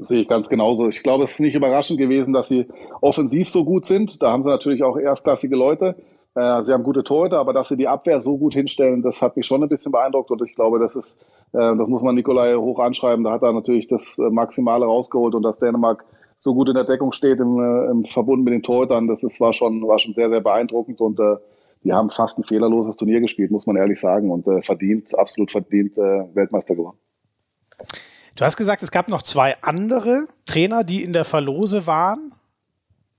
Sehe ich ganz genauso. Ich glaube, es ist nicht überraschend gewesen, dass sie offensiv so gut sind. Da haben sie natürlich auch erstklassige Leute. Äh, sie haben gute Torhüter, aber dass sie die Abwehr so gut hinstellen, das hat mich schon ein bisschen beeindruckt. Und ich glaube, das ist, äh, das muss man Nikolai hoch anschreiben. Da hat er natürlich das äh, Maximale rausgeholt und dass Dänemark so gut in der Deckung steht im, im Verbund mit den Torhütern, das ist, war schon, war schon sehr, sehr beeindruckend und äh, die haben fast ein fehlerloses Turnier gespielt, muss man ehrlich sagen und äh, verdient, absolut verdient äh, Weltmeister geworden. Du hast gesagt, es gab noch zwei andere Trainer, die in der Verlose waren.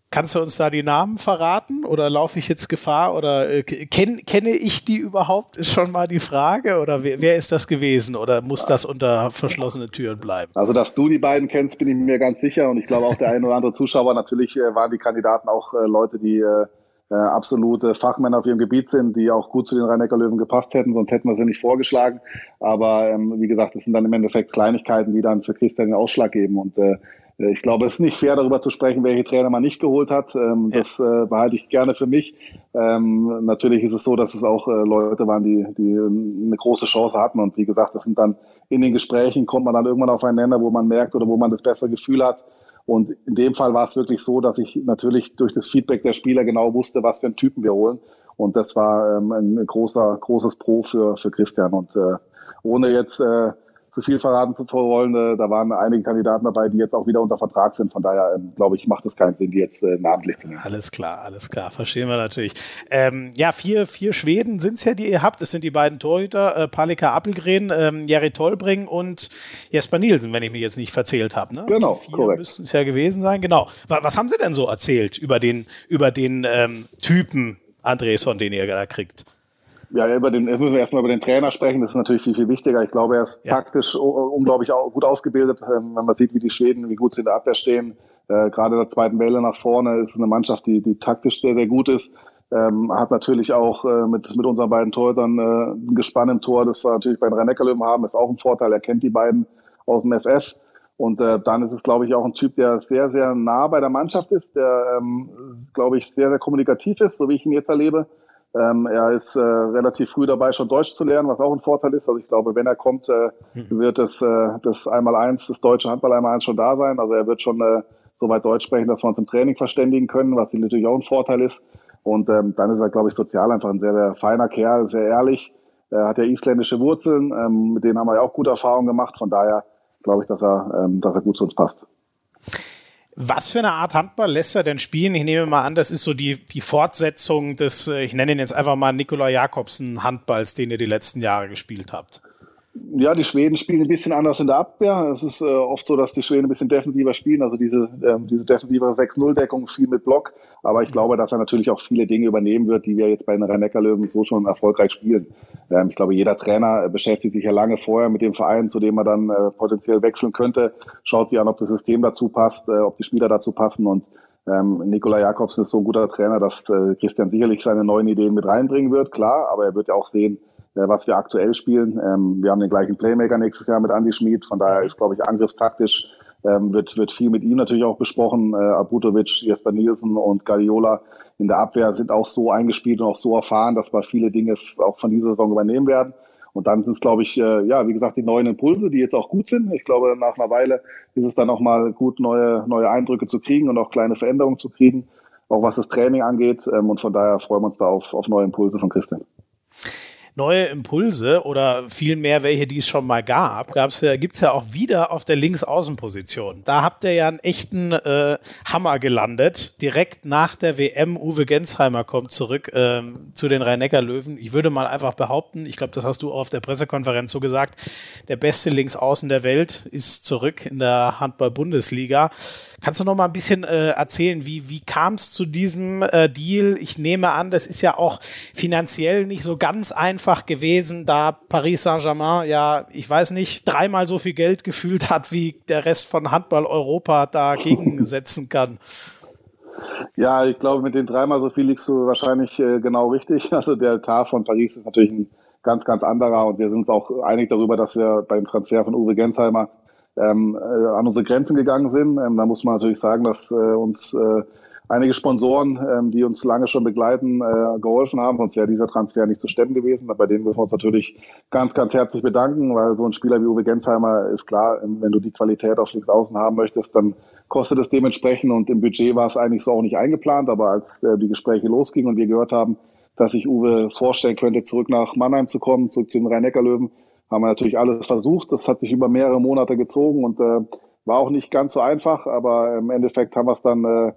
Kannst du uns da die Namen verraten oder laufe ich jetzt Gefahr oder äh, kenn, kenne ich die überhaupt? Ist schon mal die Frage oder wer, wer, ist das gewesen oder muss das unter verschlossenen Türen bleiben? Also, dass du die beiden kennst, bin ich mir ganz sicher und ich glaube auch der ein oder andere Zuschauer. Natürlich äh, waren die Kandidaten auch äh, Leute, die äh, äh, absolute Fachmänner auf ihrem Gebiet sind, die auch gut zu den Rhein-Neckar-Löwen gepasst hätten, sonst hätten wir sie nicht vorgeschlagen. Aber ähm, wie gesagt, das sind dann im Endeffekt Kleinigkeiten, die dann für Christian den Ausschlag geben. Und äh, ich glaube, es ist nicht fair, darüber zu sprechen, welche Trainer man nicht geholt hat. Ähm, ja. Das äh, behalte ich gerne für mich. Ähm, natürlich ist es so, dass es auch äh, Leute waren, die, die eine große Chance hatten. Und wie gesagt, das sind dann in den Gesprächen kommt man dann irgendwann auf einen Nenner, wo man merkt oder wo man das bessere Gefühl hat und in dem Fall war es wirklich so, dass ich natürlich durch das Feedback der Spieler genau wusste, was für einen Typen wir holen. Und das war ähm, ein großer, großes Pro für, für Christian. Und äh, ohne jetzt äh, zu viel verraten zu wollen. Äh, da waren einige Kandidaten dabei, die jetzt auch wieder unter Vertrag sind. Von daher, ähm, glaube ich, macht es keinen Sinn, die jetzt äh, namentlich zu nennen. Alles klar, alles klar. Verstehen wir natürlich. Ähm, ja, vier, vier Schweden sind es ja, die ihr habt. Es sind die beiden Torhüter, äh, Palika Appelgren, ähm, Jari Tolbring und Jesper Nielsen, wenn ich mich jetzt nicht verzählt habe. Ne? Genau, die vier müssten es ja gewesen sein. Genau. Was, was, haben Sie denn so erzählt über den, über den ähm, Typen Andresson, den ihr da kriegt? Ja, über den, jetzt müssen wir erstmal über den Trainer sprechen. Das ist natürlich viel, viel wichtiger. Ich glaube, er ist ja. taktisch unglaublich gut ausgebildet. Ähm, wenn man sieht, wie die Schweden, wie gut sie in der Abwehr stehen. Äh, gerade in der zweiten Welle nach vorne ist eine Mannschaft, die, die taktisch sehr, sehr gut ist. Ähm, hat natürlich auch äh, mit, mit unseren beiden Torhütern äh, ein Gespann im Tor, das wir natürlich bei den Rhein-Neckar-Löwen haben, ist auch ein Vorteil. Er kennt die beiden aus dem FF. Und äh, dann ist es, glaube ich, auch ein Typ, der sehr, sehr nah bei der Mannschaft ist, der, ähm, glaube ich, sehr, sehr kommunikativ ist, so wie ich ihn jetzt erlebe. Ähm, er ist äh, relativ früh dabei, schon Deutsch zu lernen, was auch ein Vorteil ist. Also ich glaube, wenn er kommt, äh, mhm. wird das, äh, das Einmal-Eins, das deutsche Handball Einmal-Eins schon da sein. Also er wird schon äh, so weit Deutsch sprechen, dass wir uns im Training verständigen können, was natürlich auch ein Vorteil ist. Und ähm, dann ist er, glaube ich, sozial einfach ein sehr, sehr feiner Kerl, sehr ehrlich. Er hat ja isländische Wurzeln, ähm, mit denen haben wir ja auch gute Erfahrungen gemacht. Von daher glaube ich, dass er, ähm, dass er gut zu uns passt. Was für eine Art Handball lässt er denn spielen? Ich nehme mal an, das ist so die, die Fortsetzung des, äh, ich nenne ihn jetzt einfach mal Nikola Jakobsen Handballs, den ihr die letzten Jahre gespielt habt. Ja, die Schweden spielen ein bisschen anders in der Abwehr. Es ist äh, oft so, dass die Schweden ein bisschen defensiver spielen, also diese, ähm, diese defensive 6-0-Deckung, viel mit Block. Aber ich glaube, dass er natürlich auch viele Dinge übernehmen wird, die wir jetzt bei den Rhein-Neckar-Löwen so schon erfolgreich spielen. Ähm, ich glaube, jeder Trainer beschäftigt sich ja lange vorher mit dem Verein, zu dem er dann äh, potenziell wechseln könnte, schaut sich an, ob das System dazu passt, äh, ob die Spieler dazu passen und ähm, Nikola Jakobsen ist so ein guter Trainer, dass äh, Christian sicherlich seine neuen Ideen mit reinbringen wird, klar, aber er wird ja auch sehen, was wir aktuell spielen. Ähm, wir haben den gleichen Playmaker nächstes Jahr mit Andy Schmid, von daher ist, glaube ich, angriffstaktisch ähm, wird, wird viel mit ihm natürlich auch besprochen. Äh, Abutovic, Jesper Nielsen und Guardiola in der Abwehr sind auch so eingespielt und auch so erfahren, dass wir viele Dinge auch von dieser Saison übernehmen werden. Und dann sind es, glaube ich, äh, ja, wie gesagt, die neuen Impulse, die jetzt auch gut sind. Ich glaube, nach einer Weile ist es dann auch mal gut, neue, neue Eindrücke zu kriegen und auch kleine Veränderungen zu kriegen, auch was das Training angeht. Ähm, und von daher freuen wir uns da auf, auf neue Impulse von Christian neue Impulse oder vielmehr welche, die es schon mal gab, gab's ja, gibt's ja auch wieder auf der Linksaußenposition. Da habt ihr ja einen echten äh, Hammer gelandet. Direkt nach der WM, Uwe Gensheimer kommt zurück ähm, zu den Rhein-Neckar-Löwen. Ich würde mal einfach behaupten, ich glaube, das hast du auch auf der Pressekonferenz so gesagt, der beste Linksaußen der Welt ist zurück in der Handball-Bundesliga. Kannst du noch mal ein bisschen äh, erzählen, wie, wie kam es zu diesem äh, Deal? Ich nehme an, das ist ja auch finanziell nicht so ganz einfach gewesen, da Paris Saint-Germain ja, ich weiß nicht, dreimal so viel Geld gefühlt hat, wie der Rest von Handball Europa dagegen setzen kann. Ja, ich glaube, mit den dreimal so viel liegst du wahrscheinlich äh, genau richtig. Also der Tar von Paris ist natürlich ein ganz, ganz anderer und wir sind uns auch einig darüber, dass wir beim Transfer von Uwe Gensheimer ähm, äh, an unsere Grenzen gegangen sind. Ähm, da muss man natürlich sagen, dass äh, uns äh, einige Sponsoren, ähm, die uns lange schon begleiten, äh, geholfen haben. Sonst wäre dieser Transfer nicht zu stemmen gewesen. Bei denen müssen wir uns natürlich ganz, ganz herzlich bedanken, weil so ein Spieler wie Uwe Gensheimer ist klar, wenn du die Qualität auf links außen haben möchtest, dann kostet es dementsprechend und im Budget war es eigentlich so auch nicht eingeplant. Aber als äh, die Gespräche losgingen und wir gehört haben, dass sich Uwe vorstellen könnte, zurück nach Mannheim zu kommen, zurück zu den Rhein-Neckar-Löwen, haben wir natürlich alles versucht. Das hat sich über mehrere Monate gezogen und äh, war auch nicht ganz so einfach, aber im Endeffekt haben wir es dann äh,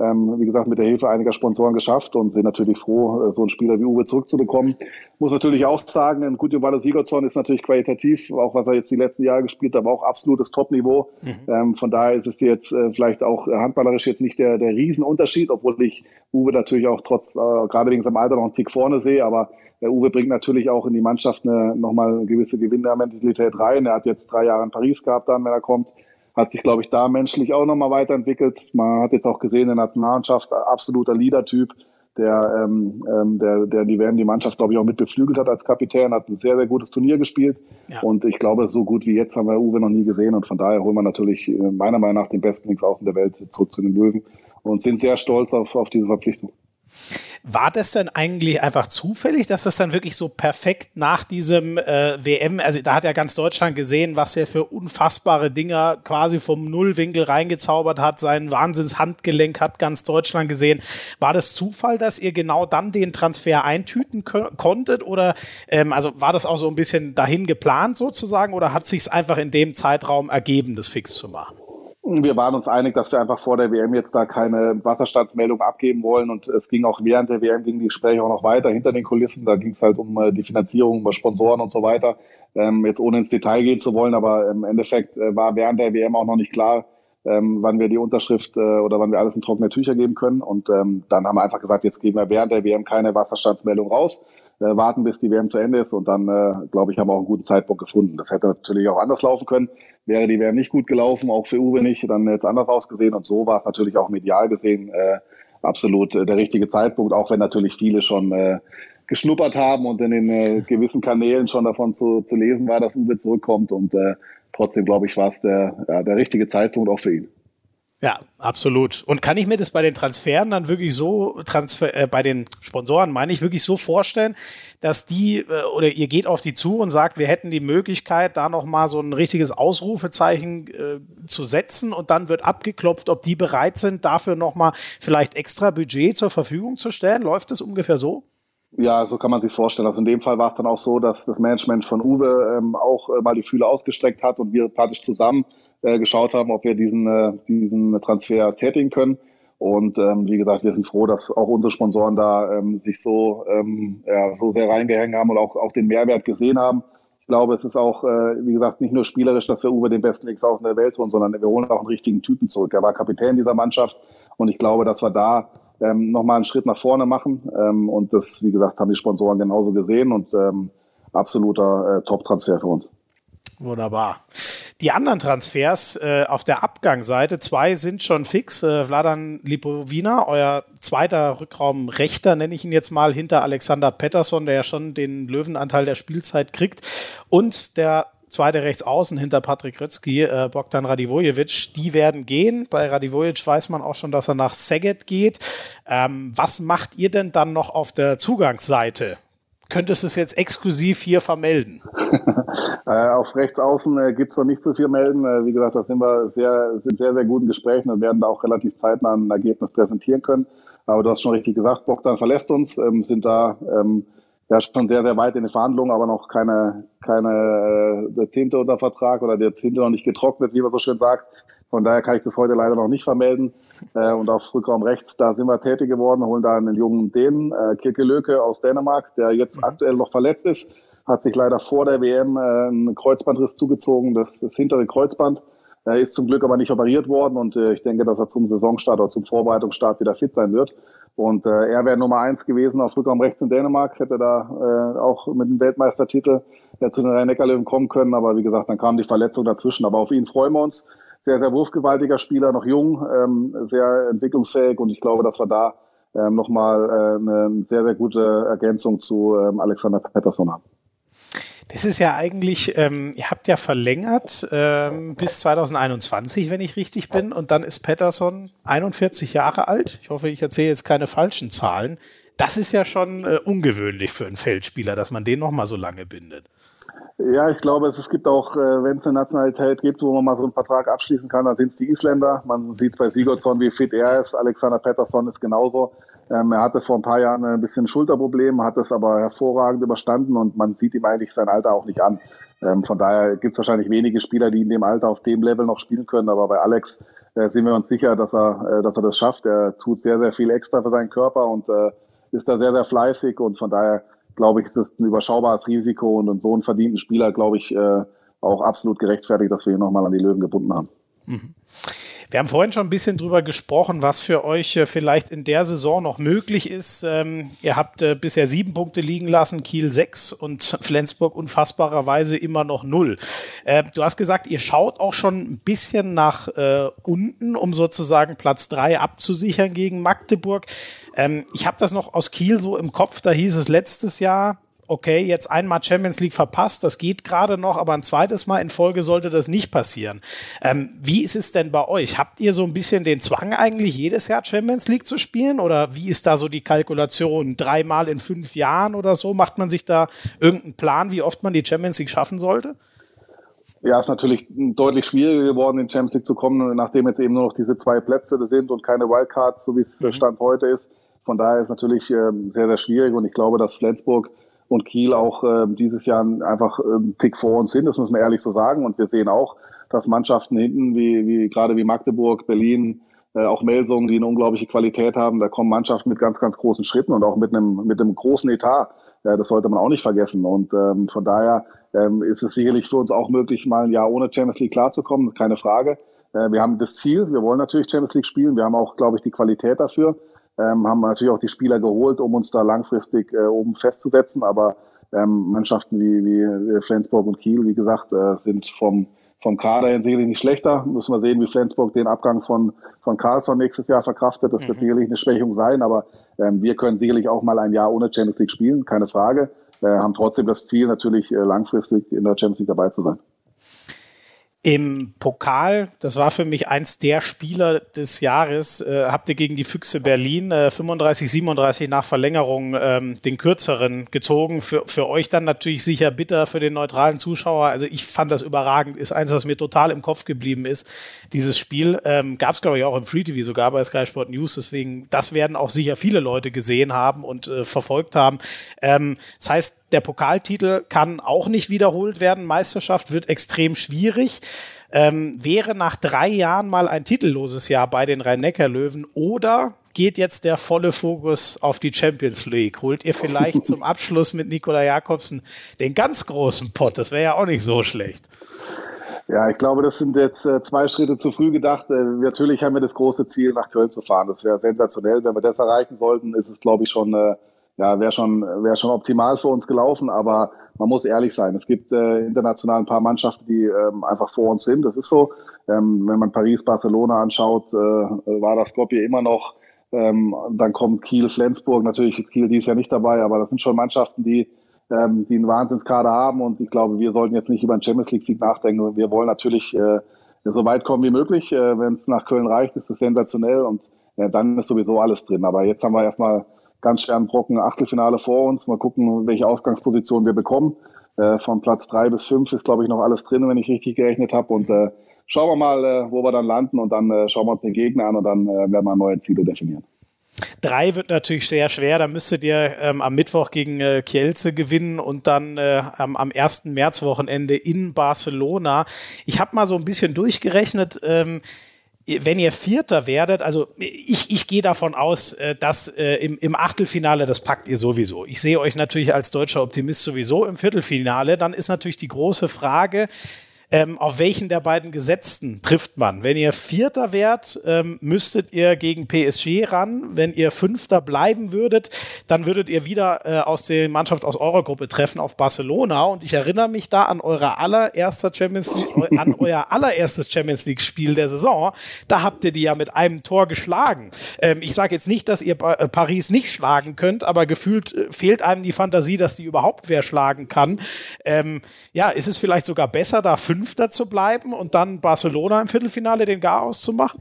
ähm, wie gesagt, mit der Hilfe einiger Sponsoren geschafft und sind natürlich froh, äh, so einen Spieler wie Uwe zurückzubekommen. Muss natürlich auch sagen, ein guter Walle Sigurdsson ist natürlich qualitativ, auch was er jetzt die letzten Jahre gespielt hat, aber auch absolutes Top-Niveau. Mhm. Ähm, von daher ist es jetzt äh, vielleicht auch handballerisch jetzt nicht der, der Riesenunterschied, obwohl ich Uwe natürlich auch trotz, äh, gerade wegen seinem Alter noch einen Tick vorne sehe, aber der Uwe bringt natürlich auch in die Mannschaft eine, nochmal eine gewisse Gewinnermentalität rein. Er hat jetzt drei Jahre in Paris gehabt dann, wenn er kommt hat sich, glaube ich, da menschlich auch nochmal weiterentwickelt. Man hat jetzt auch gesehen in der Nationalmannschaft, absoluter Leader-Typ, der, ähm, ähm, der, der die WM die Mannschaft, glaube ich, auch mit beflügelt hat als Kapitän, hat ein sehr, sehr gutes Turnier gespielt. Ja. Und ich glaube, so gut wie jetzt haben wir Uwe noch nie gesehen. Und von daher holen wir natürlich äh, meiner Meinung nach den besten Linksaußen der Welt zurück zu den Löwen und sind sehr stolz auf, auf diese Verpflichtung. War das denn eigentlich einfach zufällig, dass das dann wirklich so perfekt nach diesem äh, WM, also da hat ja ganz Deutschland gesehen, was er für unfassbare Dinger quasi vom Nullwinkel reingezaubert hat, sein Wahnsinnshandgelenk hat ganz Deutschland gesehen. War das Zufall, dass ihr genau dann den Transfer eintüten konntet oder ähm, also war das auch so ein bisschen dahin geplant sozusagen oder hat sich es einfach in dem Zeitraum ergeben, das fix zu machen? Wir waren uns einig, dass wir einfach vor der WM jetzt da keine Wasserstandsmeldung abgeben wollen und es ging auch während der WM ging die Gespräche auch noch weiter hinter den Kulissen. Da ging es halt um äh, die Finanzierung, über Sponsoren und so weiter. Ähm, jetzt ohne ins Detail gehen zu wollen, aber im Endeffekt äh, war während der WM auch noch nicht klar, ähm, wann wir die Unterschrift äh, oder wann wir alles in trockene Tücher geben können. Und ähm, dann haben wir einfach gesagt, jetzt geben wir während der WM keine Wasserstandsmeldung raus äh, warten, bis die WM zu Ende ist und dann, äh, glaube ich, haben wir auch einen guten Zeitpunkt gefunden. Das hätte natürlich auch anders laufen können. Wäre die WM nicht gut gelaufen, auch für Uwe nicht, dann hätte es anders ausgesehen und so war es natürlich auch medial gesehen äh, absolut äh, der richtige Zeitpunkt, auch wenn natürlich viele schon äh, geschnuppert haben und in den äh, gewissen Kanälen schon davon zu, zu lesen war, dass Uwe zurückkommt und äh, trotzdem, glaube ich, war es der, ja, der richtige Zeitpunkt auch für ihn. Ja, absolut. Und kann ich mir das bei den Transferen dann wirklich so, Transfer, äh, bei den Sponsoren meine ich, wirklich so vorstellen, dass die, äh, oder ihr geht auf die zu und sagt, wir hätten die Möglichkeit, da nochmal so ein richtiges Ausrufezeichen äh, zu setzen und dann wird abgeklopft, ob die bereit sind, dafür nochmal vielleicht extra Budget zur Verfügung zu stellen? Läuft das ungefähr so? Ja, so kann man sich vorstellen. Also in dem Fall war es dann auch so, dass das Management von Uwe ähm, auch äh, mal die Fühler ausgestreckt hat und wir praktisch zusammen äh, geschaut haben, ob wir diesen, äh, diesen Transfer tätigen können. Und ähm, wie gesagt, wir sind froh, dass auch unsere Sponsoren da ähm, sich so, ähm, ja, so sehr reingehängt haben und auch, auch den Mehrwert gesehen haben. Ich glaube, es ist auch, äh, wie gesagt, nicht nur spielerisch, dass wir Uwe den besten Linksaußen der Welt holen, sondern wir holen auch einen richtigen Typen zurück. Er war Kapitän dieser Mannschaft und ich glaube, dass wir da ähm, nochmal einen Schritt nach vorne machen. Ähm, und das, wie gesagt, haben die Sponsoren genauso gesehen und ähm, absoluter äh, Top-Transfer für uns. Wunderbar. Die anderen Transfers äh, auf der Abgangsseite, zwei sind schon fix. Äh, Vladan Lipovina, euer zweiter Rückraum Rechter, nenne ich ihn jetzt mal, hinter Alexander Pettersson, der ja schon den Löwenanteil der Spielzeit kriegt. Und der zweite Rechtsaußen hinter Patrick Rötzky, äh, Bogdan Radivojevic, die werden gehen. Bei Radivojevic weiß man auch schon, dass er nach Szeged geht. Ähm, was macht ihr denn dann noch auf der Zugangsseite? Könntest du es jetzt exklusiv hier vermelden? äh, auf rechts außen äh, gibt es noch nicht so viel melden. Äh, wie gesagt, da sind wir sehr, sind sehr, sehr guten Gesprächen und werden da auch relativ zeitnah ein Ergebnis präsentieren können. Aber du hast schon richtig gesagt, Bogdan verlässt uns, ähm, sind da ähm, ja schon sehr, sehr weit in den Verhandlungen, aber noch keine, keine äh, Tinte unter Vertrag oder der Tinte noch nicht getrocknet, wie man so schön sagt. Von daher kann ich das heute leider noch nicht vermelden. Äh, und auf Rückraum rechts, da sind wir tätig geworden, holen da einen jungen Dänen, äh, Kirke Löke aus Dänemark, der jetzt mhm. aktuell noch verletzt ist, hat sich leider vor der WM äh, einen Kreuzbandriss zugezogen, das, das hintere Kreuzband. Er ist zum Glück aber nicht operiert worden und äh, ich denke, dass er zum Saisonstart oder zum Vorbereitungsstart wieder fit sein wird. Und äh, er wäre Nummer eins gewesen auf Rückraum rechts in Dänemark, hätte da äh, auch mit dem Weltmeistertitel zu den Rhein-Neckar-Löwen kommen können. Aber wie gesagt, dann kam die Verletzung dazwischen. Aber auf ihn freuen wir uns sehr, sehr wurfgewaltiger Spieler, noch jung, ähm, sehr entwicklungsfähig und ich glaube, dass wir da ähm, nochmal äh, eine sehr, sehr gute Ergänzung zu ähm, Alexander Pettersson haben. Das ist ja eigentlich, ähm, ihr habt ja verlängert ähm, bis 2021, wenn ich richtig bin, und dann ist Pettersson 41 Jahre alt. Ich hoffe, ich erzähle jetzt keine falschen Zahlen. Das ist ja schon äh, ungewöhnlich für einen Feldspieler, dass man den nochmal so lange bindet. Ja, ich glaube, es gibt auch, äh, wenn es eine Nationalität gibt, wo man mal so einen Vertrag abschließen kann, dann sind es die Isländer. Man sieht es bei Sigurdsson, wie fit er ist. Alexander Pettersson ist genauso. Ähm, er hatte vor ein paar Jahren ein bisschen Schulterprobleme, hat es aber hervorragend überstanden und man sieht ihm eigentlich sein Alter auch nicht an. Ähm, von daher gibt es wahrscheinlich wenige Spieler, die in dem Alter auf dem Level noch spielen können. Aber bei Alex äh, sind wir uns sicher, dass er, äh, dass er das schafft. Er tut sehr, sehr viel extra für seinen Körper und ist da sehr, sehr fleißig und von daher glaube ich, ist das ein überschaubares Risiko und, und so einen verdienten Spieler, glaube ich, äh, auch absolut gerechtfertigt, dass wir ihn nochmal an die Löwen gebunden haben. Mhm. Wir haben vorhin schon ein bisschen drüber gesprochen, was für euch äh, vielleicht in der Saison noch möglich ist. Ähm, ihr habt äh, bisher sieben Punkte liegen lassen, Kiel sechs und Flensburg unfassbarerweise immer noch null. Äh, du hast gesagt, ihr schaut auch schon ein bisschen nach äh, unten, um sozusagen Platz drei abzusichern gegen Magdeburg. Ähm, ich habe das noch aus Kiel so im Kopf, da hieß es letztes Jahr, okay, jetzt einmal Champions League verpasst, das geht gerade noch, aber ein zweites Mal in Folge sollte das nicht passieren. Ähm, wie ist es denn bei euch? Habt ihr so ein bisschen den Zwang eigentlich jedes Jahr Champions League zu spielen oder wie ist da so die Kalkulation? Dreimal in fünf Jahren oder so? Macht man sich da irgendeinen Plan, wie oft man die Champions League schaffen sollte? Ja, ist natürlich deutlich schwieriger geworden, in Champions League zu kommen, nachdem jetzt eben nur noch diese zwei Plätze sind und keine Wildcards, so wie es mhm. Stand heute ist. Von daher ist es natürlich ähm, sehr, sehr schwierig und ich glaube, dass Flensburg und Kiel auch äh, dieses Jahr einfach äh, einen Tick vor uns sind, das muss man ehrlich so sagen. Und wir sehen auch, dass Mannschaften hinten, wie, wie gerade wie Magdeburg, Berlin, äh, auch Melsungen, die eine unglaubliche Qualität haben, da kommen Mannschaften mit ganz, ganz großen Schritten und auch mit einem, mit einem großen Etat. Äh, das sollte man auch nicht vergessen. Und ähm, von daher ähm, ist es sicherlich für uns auch möglich, mal ein Jahr ohne Champions League klarzukommen, keine Frage. Äh, wir haben das Ziel, wir wollen natürlich Champions League spielen, wir haben auch, glaube ich, die Qualität dafür, ähm, haben natürlich auch die Spieler geholt, um uns da langfristig äh, oben festzusetzen, aber ähm, Mannschaften wie, wie Flensburg und Kiel, wie gesagt, äh, sind vom, vom Kader her sicherlich nicht schlechter. Müssen wir sehen, wie Flensburg den Abgang von, von Carlsson nächstes Jahr verkraftet. Das mhm. wird sicherlich eine Schwächung sein, aber ähm, wir können sicherlich auch mal ein Jahr ohne Champions League spielen, keine Frage äh, haben trotzdem das Ziel, natürlich äh, langfristig in der Champions League dabei zu sein. Im Pokal, das war für mich eins der Spieler des Jahres, äh, habt ihr gegen die Füchse Berlin äh, 35, 37 nach Verlängerung ähm, den kürzeren gezogen. Für, für euch dann natürlich sicher bitter für den neutralen Zuschauer. Also ich fand das überragend, ist eins, was mir total im Kopf geblieben ist. Dieses Spiel ähm, gab es, glaube ich, auch im Free TV sogar bei Sky Sport News. Deswegen, das werden auch sicher viele Leute gesehen haben und äh, verfolgt haben. Ähm, das heißt, der Pokaltitel kann auch nicht wiederholt werden. Meisterschaft wird extrem schwierig. Ähm, wäre nach drei Jahren mal ein titelloses Jahr bei den Rhein-Neckar-Löwen oder geht jetzt der volle Fokus auf die Champions League? Holt ihr vielleicht zum Abschluss mit Nikola Jakobsen den ganz großen Pott? Das wäre ja auch nicht so schlecht. Ja, ich glaube, das sind jetzt äh, zwei Schritte zu früh gedacht. Äh, natürlich haben wir das große Ziel, nach Köln zu fahren. Das wäre sensationell. Wenn wir das erreichen sollten, ist es, glaube ich, schon äh, ja, wäre schon, wäre schon optimal für uns gelaufen, aber man muss ehrlich sein. Es gibt äh, international ein paar Mannschaften, die ähm, einfach vor uns sind. Das ist so. Ähm, wenn man Paris, Barcelona anschaut, äh, war das Skopje immer noch. Ähm, dann kommt Kiel, Flensburg. Natürlich ist Kiel dies Jahr nicht dabei, aber das sind schon Mannschaften, die, ähm, die einen Wahnsinnskader haben. Und ich glaube, wir sollten jetzt nicht über einen Champions League Sieg nachdenken. Wir wollen natürlich äh, so weit kommen wie möglich. Äh, wenn es nach Köln reicht, ist das sensationell und äh, dann ist sowieso alles drin. Aber jetzt haben wir erstmal ganz schweren Brocken Achtelfinale vor uns. Mal gucken, welche Ausgangsposition wir bekommen. Äh, von Platz drei bis fünf ist, glaube ich, noch alles drin, wenn ich richtig gerechnet habe. Und äh, schauen wir mal, äh, wo wir dann landen und dann äh, schauen wir uns den Gegner an und dann äh, werden wir neue Ziele definieren. Drei wird natürlich sehr schwer. Da müsstet ihr ähm, am Mittwoch gegen äh, Kielce gewinnen und dann äh, am, am 1. Märzwochenende in Barcelona. Ich habe mal so ein bisschen durchgerechnet. Ähm, wenn ihr Vierter werdet, also ich, ich gehe davon aus, äh, dass äh, im, im Achtelfinale, das packt ihr sowieso. Ich sehe euch natürlich als deutscher Optimist sowieso im Viertelfinale. Dann ist natürlich die große Frage, ähm, auf welchen der beiden Gesetzten trifft man? Wenn ihr Vierter wärt, ähm, müsstet ihr gegen PSG ran. Wenn ihr Fünfter bleiben würdet, dann würdet ihr wieder äh, aus der Mannschaft aus eurer Gruppe treffen auf Barcelona. Und ich erinnere mich da an eure allererster Champions League, an euer allererstes Champions League Spiel der Saison. Da habt ihr die ja mit einem Tor geschlagen. Ähm, ich sage jetzt nicht, dass ihr äh, Paris nicht schlagen könnt, aber gefühlt äh, fehlt einem die Fantasie, dass die überhaupt wer schlagen kann. Ähm, ja, ist es vielleicht sogar besser, da fünf Fünfter zu bleiben und dann Barcelona im Viertelfinale den Garaus zu machen?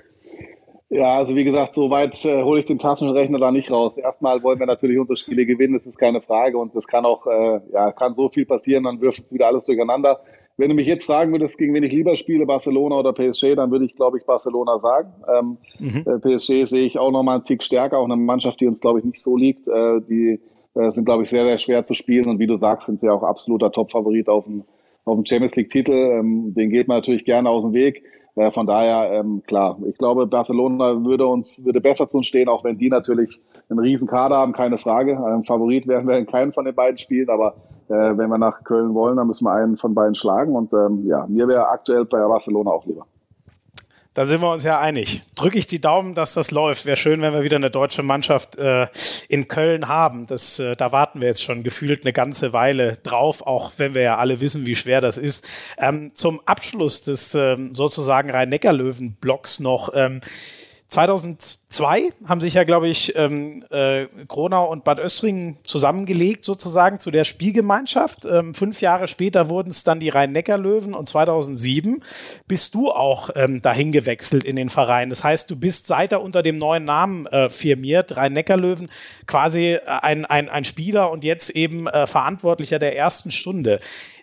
Ja, also wie gesagt, so weit äh, hole ich den Taschenrechner da nicht raus. Erstmal wollen wir natürlich unsere Spiele gewinnen, das ist keine Frage. Und es kann auch, äh, ja, kann so viel passieren, dann wirft es wieder alles durcheinander. Wenn du mich jetzt fragen würdest, gegen wen ich lieber spiele, Barcelona oder PSG, dann würde ich, glaube ich, Barcelona sagen. Ähm, mhm. äh, PSG sehe ich auch nochmal einen Tick stärker, auch eine Mannschaft, die uns, glaube ich, nicht so liegt. Äh, die äh, sind, glaube ich, sehr, sehr schwer zu spielen. Und wie du sagst, sind sie auch absoluter Top-Favorit auf dem auf dem Champions League-Titel. Ähm, den geht man natürlich gerne aus dem Weg. Äh, von daher, ähm, klar, ich glaube, Barcelona würde uns, würde besser zu uns stehen, auch wenn die natürlich einen riesen Kader haben, keine Frage. Ein Favorit werden wir in keinen von den beiden Spielen, aber äh, wenn wir nach Köln wollen, dann müssen wir einen von beiden schlagen. Und ähm, ja, mir wäre aktuell bei Barcelona auch lieber. Da sind wir uns ja einig. Drücke ich die Daumen, dass das läuft. Wäre schön, wenn wir wieder eine deutsche Mannschaft äh, in Köln haben. Das, äh, da warten wir jetzt schon gefühlt eine ganze Weile drauf, auch wenn wir ja alle wissen, wie schwer das ist. Ähm, zum Abschluss des ähm, sozusagen Rhein-Neckar-Löwen-Blocks noch. Ähm, 2002 haben sich ja, glaube ich, ähm, äh, Gronau und Bad Östringen zusammengelegt, sozusagen zu der Spielgemeinschaft. Ähm, fünf Jahre später wurden es dann die Rhein-Neckar-Löwen und 2007 bist du auch ähm, dahin gewechselt in den Verein. Das heißt, du bist seit er unter dem neuen Namen äh, firmiert, Rhein-Neckar-Löwen, quasi äh, ein, ein, ein Spieler und jetzt eben äh, Verantwortlicher der ersten Stunde.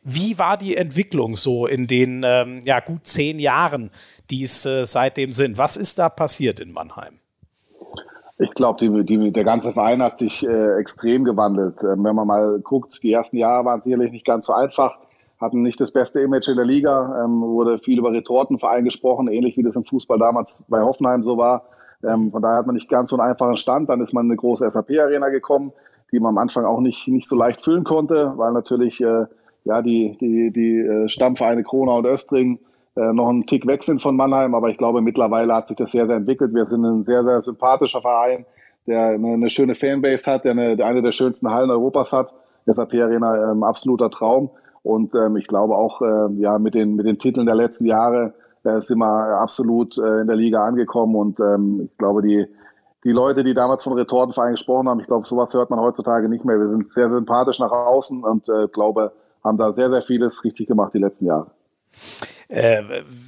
Wie war die Entwicklung so in den ähm, ja, gut zehn Jahren, die es äh, seitdem sind? Was ist da passiert in Mannheim? Ich glaube, der ganze Verein hat sich äh, extrem gewandelt. Ähm, wenn man mal guckt, die ersten Jahre waren sicherlich nicht ganz so einfach, hatten nicht das beste Image in der Liga, ähm, wurde viel über Retortenverein gesprochen, ähnlich wie das im Fußball damals bei Hoffenheim so war. Ähm, von daher hat man nicht ganz so einen einfachen Stand. Dann ist man in eine große SAP-Arena gekommen, die man am Anfang auch nicht, nicht so leicht füllen konnte, weil natürlich äh, ja, die, die, die äh, Stammvereine Krona und Östring äh, noch einen Tick weg sind von Mannheim, aber ich glaube, mittlerweile hat sich das sehr, sehr entwickelt. Wir sind ein sehr, sehr sympathischer Verein, der eine, eine schöne Fanbase hat, der eine, der eine der schönsten Hallen Europas hat. SAP Arena, ähm, absoluter Traum. Und ähm, ich glaube auch, äh, ja, mit den, mit den Titeln der letzten Jahre äh, sind wir absolut äh, in der Liga angekommen. Und ähm, ich glaube, die, die Leute, die damals von Retortenverein gesprochen haben, ich glaube, sowas hört man heutzutage nicht mehr. Wir sind sehr sympathisch nach außen und äh, glaube, haben da sehr, sehr vieles richtig gemacht die letzten Jahre. Äh,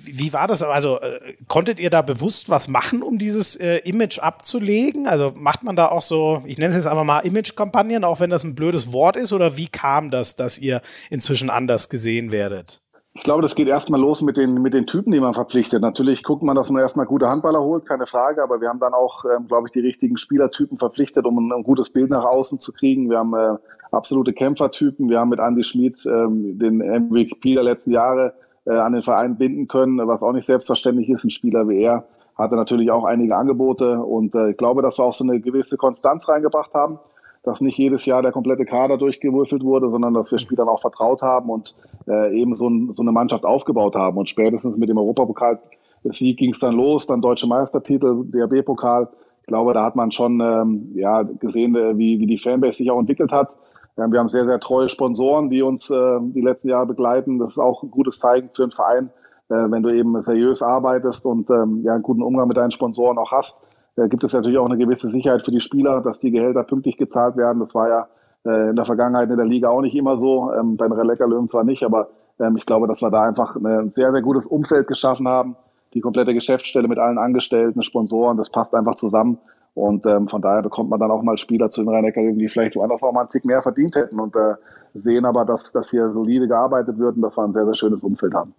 wie war das? Also äh, konntet ihr da bewusst was machen, um dieses äh, Image abzulegen? Also macht man da auch so, ich nenne es jetzt einfach mal Image-Kampagnen, auch wenn das ein blödes Wort ist? Oder wie kam das, dass ihr inzwischen anders gesehen werdet? Ich glaube, das geht erstmal los mit den, mit den Typen, die man verpflichtet. Natürlich guckt man, dass man erstmal gute Handballer holt, keine Frage, aber wir haben dann auch, ähm, glaube ich, die richtigen Spielertypen verpflichtet, um ein, ein, gutes Bild nach außen zu kriegen. Wir haben äh, absolute Kämpfertypen. Wir haben mit Andy Schmid ähm, den MVP der letzten Jahre äh, an den Verein binden können, was auch nicht selbstverständlich ist. Ein Spieler wie er hatte natürlich auch einige Angebote und äh, ich glaube, dass wir auch so eine gewisse Konstanz reingebracht haben dass nicht jedes Jahr der komplette Kader durchgewürfelt wurde, sondern dass wir Spielern auch vertraut haben und äh, eben so, ein, so, eine Mannschaft aufgebaut haben. Und spätestens mit dem Europapokal Sieg ging es dann los, dann deutsche Meistertitel, DRB-Pokal. Ich glaube, da hat man schon ähm, ja, gesehen, äh, wie, wie die Fanbase sich auch entwickelt hat. Ähm, wir haben sehr, sehr treue Sponsoren, die uns äh, die letzten Jahre begleiten. Das ist auch ein gutes Zeichen für einen Verein, äh, wenn du eben seriös arbeitest und ähm, ja, einen guten Umgang mit deinen Sponsoren auch hast gibt es natürlich auch eine gewisse Sicherheit für die Spieler, dass die Gehälter pünktlich gezahlt werden. Das war ja äh, in der Vergangenheit in der Liga auch nicht immer so, ähm, bei den Relecker-Löwen zwar nicht, aber ähm, ich glaube, dass wir da einfach ein sehr, sehr gutes Umfeld geschaffen haben. Die komplette Geschäftsstelle mit allen Angestellten, Sponsoren, das passt einfach zusammen. Und ähm, von daher bekommt man dann auch mal Spieler zu den rhein löwen die vielleicht woanders auch mal einen Tick mehr verdient hätten und äh, sehen aber, dass, dass hier solide gearbeitet wird und dass wir ein sehr, sehr schönes Umfeld haben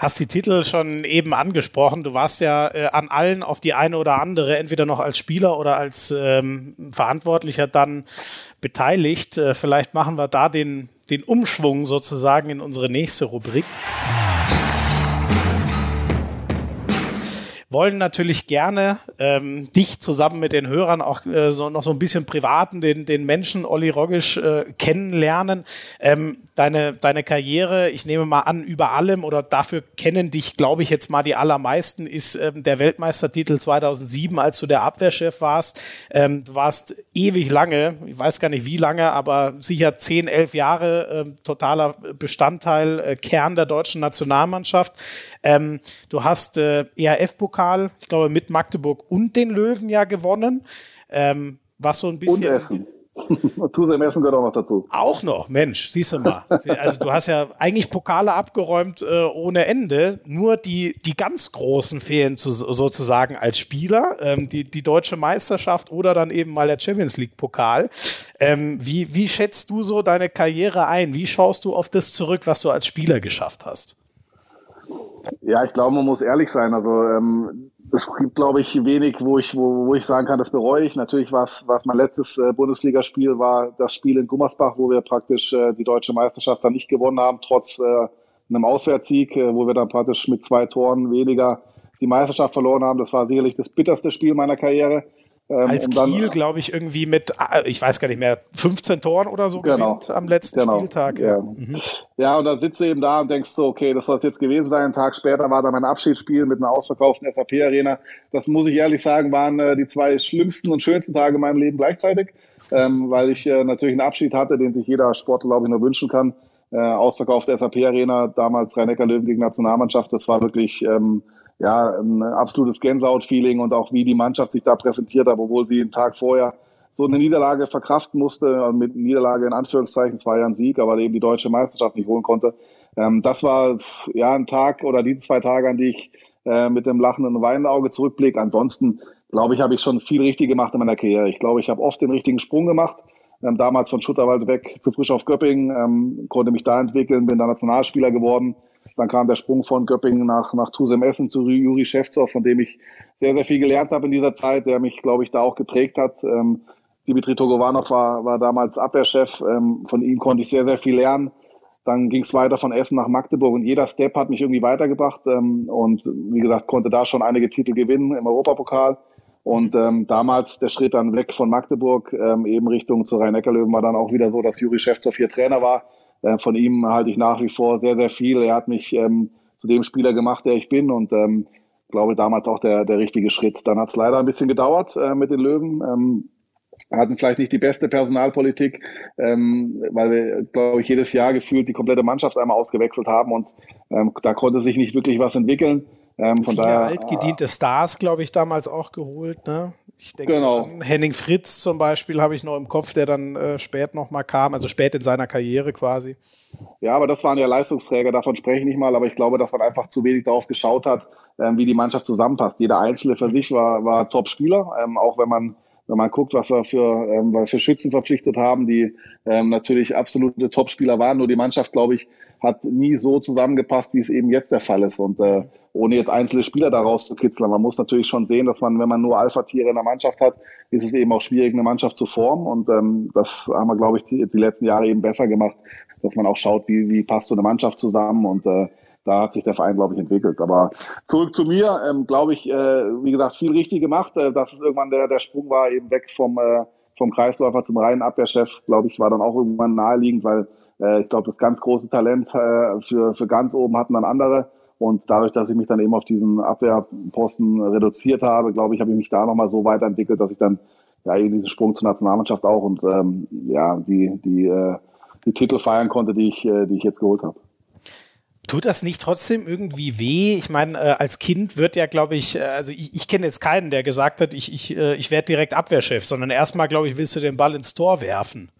hast die Titel schon eben angesprochen. Du warst ja äh, an allen auf die eine oder andere, entweder noch als Spieler oder als ähm, Verantwortlicher dann beteiligt. Äh, vielleicht machen wir da den, den Umschwung sozusagen in unsere nächste Rubrik. Wollen natürlich gerne ähm, dich zusammen mit den Hörern auch äh, so noch so ein bisschen privaten, den, den Menschen Olli Rogisch äh, kennenlernen. Ähm, deine, deine Karriere, ich nehme mal an, über allem oder dafür kennen dich, glaube ich, jetzt mal die allermeisten, ist ähm, der Weltmeistertitel 2007, als du der Abwehrchef warst. Ähm, du warst ewig lange, ich weiß gar nicht wie lange, aber sicher 10, 11 Jahre äh, totaler Bestandteil, äh, Kern der deutschen Nationalmannschaft. Ähm, du hast äh, ERF-Pokal, ich glaube, mit Magdeburg und den Löwen ja gewonnen. Ähm, was so ein bisschen. Und Essen. Zusehen Essen gehört auch noch dazu. Auch noch, Mensch, siehst du mal. Also du hast ja eigentlich Pokale abgeräumt äh, ohne Ende. Nur die, die ganz großen fehlen zu, sozusagen als Spieler. Ähm, die, die deutsche Meisterschaft oder dann eben mal der Champions League Pokal. Ähm, wie, wie schätzt du so deine Karriere ein? Wie schaust du auf das zurück, was du als Spieler geschafft hast? Ja, ich glaube, man muss ehrlich sein. Also ähm, es gibt, glaube ich, wenig, wo ich, wo, wo ich sagen kann, das bereue ich. Natürlich war es mein letztes äh, Bundesligaspiel, war das Spiel in Gummersbach, wo wir praktisch äh, die deutsche Meisterschaft dann nicht gewonnen haben, trotz äh, einem Auswärtssieg, äh, wo wir dann praktisch mit zwei Toren weniger die Meisterschaft verloren haben. Das war sicherlich das bitterste Spiel meiner Karriere. Ähm, Als um Kiel, glaube ich, irgendwie mit, äh, ich weiß gar nicht mehr, 15 Toren oder so genau, gewinnt am letzten genau, Spieltag. Ja. Mhm. ja, und dann sitzt du eben da und denkst so, okay, das soll es jetzt gewesen sein. Ein Tag später war da mein Abschiedsspiel mit einer ausverkauften SAP-Arena. Das muss ich ehrlich sagen, waren äh, die zwei schlimmsten und schönsten Tage in meinem Leben gleichzeitig, ähm, weil ich äh, natürlich einen Abschied hatte, den sich jeder Sportler, glaube ich, nur wünschen kann. Äh, ausverkaufte SAP-Arena, damals Rhein-Neckar-Löwen gegen Nationalmannschaft, das war wirklich... Ähm, ja, ein absolutes Gänsehaut-Feeling und auch wie die Mannschaft sich da präsentiert hat, obwohl sie einen Tag vorher so eine Niederlage verkraften musste, mit Niederlage in Anführungszeichen, zwar ja ein Sieg, aber eben die deutsche Meisterschaft nicht holen konnte. Ähm, das war ja ein Tag oder die zwei Tage, an die ich äh, mit dem lachenden und weinenden zurückblicke. Ansonsten glaube ich, habe ich schon viel richtig gemacht in meiner Karriere. Ich glaube, ich habe oft den richtigen Sprung gemacht. Ähm, damals von Schutterwald weg zu Frisch auf Göppingen, ähm, konnte mich da entwickeln, bin da Nationalspieler geworden. Dann kam der Sprung von Göppingen nach, nach Tusem Essen zu Juri Schäfzow, von dem ich sehr, sehr viel gelernt habe in dieser Zeit, der mich, glaube ich, da auch geprägt hat. Ähm, Dimitri Togovanov war, war damals Abwehrchef. Ähm, von ihm konnte ich sehr, sehr viel lernen. Dann ging es weiter von Essen nach Magdeburg und jeder Step hat mich irgendwie weitergebracht. Ähm, und wie gesagt, konnte da schon einige Titel gewinnen im Europapokal. Und ähm, damals der Schritt dann weg von Magdeburg, ähm, eben Richtung zu Rhein-Neckar-Löwen, war dann auch wieder so, dass Juri Schäfzow hier Trainer war. Äh, von ihm halte ich nach wie vor sehr, sehr viel. Er hat mich ähm, zu dem Spieler gemacht, der ich bin. Und ähm, glaube damals auch der, der richtige Schritt. Dann hat es leider ein bisschen gedauert äh, mit den Löwen. Ähm, hatten vielleicht nicht die beste Personalpolitik, ähm, weil wir, glaube ich, jedes Jahr gefühlt die komplette Mannschaft einmal ausgewechselt haben und ähm, da konnte sich nicht wirklich was entwickeln. Ähm, von Viele daher, altgediente Stars, glaube ich, damals auch geholt. Ne? Ich denke, genau. so Henning Fritz zum Beispiel habe ich noch im Kopf, der dann äh, spät nochmal kam, also spät in seiner Karriere quasi. Ja, aber das waren ja Leistungsträger, davon spreche ich nicht mal, aber ich glaube, dass man einfach zu wenig darauf geschaut hat, ähm, wie die Mannschaft zusammenpasst. Jeder Einzelne für sich war, war Top-Spieler, ähm, auch wenn man wenn man guckt, was wir für, ähm, wir für Schützen verpflichtet haben, die ähm, natürlich absolute Topspieler waren. Nur die Mannschaft, glaube ich, hat nie so zusammengepasst, wie es eben jetzt der Fall ist. Und äh, ohne jetzt einzelne Spieler daraus zu kitzeln, man muss natürlich schon sehen, dass man, wenn man nur Alpha-Tiere in der Mannschaft hat, ist es eben auch schwierig, eine Mannschaft zu formen. Und ähm, das haben wir, glaube ich, die, die letzten Jahre eben besser gemacht, dass man auch schaut, wie, wie passt so eine Mannschaft zusammen und äh, da hat sich der Verein, glaube ich, entwickelt. Aber zurück zu mir, ähm, glaube ich, äh, wie gesagt, viel richtig gemacht. Äh, dass es irgendwann der, der Sprung war, eben weg vom, äh, vom Kreisläufer zum reinen Abwehrchef, glaube ich, war dann auch irgendwann naheliegend, weil äh, ich glaube, das ganz große Talent äh, für, für ganz oben hatten dann andere. Und dadurch, dass ich mich dann eben auf diesen Abwehrposten reduziert habe, glaube ich, habe ich mich da nochmal so weiterentwickelt, dass ich dann ja eben diesen Sprung zur Nationalmannschaft auch und ähm, ja die die äh, die Titel feiern konnte, die ich äh, die ich jetzt geholt habe. Tut das nicht trotzdem irgendwie weh? Ich meine, äh, als Kind wird ja, glaube ich, äh, also ich, ich kenne jetzt keinen, der gesagt hat, ich, ich, äh, ich werde direkt Abwehrchef, sondern erstmal, glaube ich, willst du den Ball ins Tor werfen.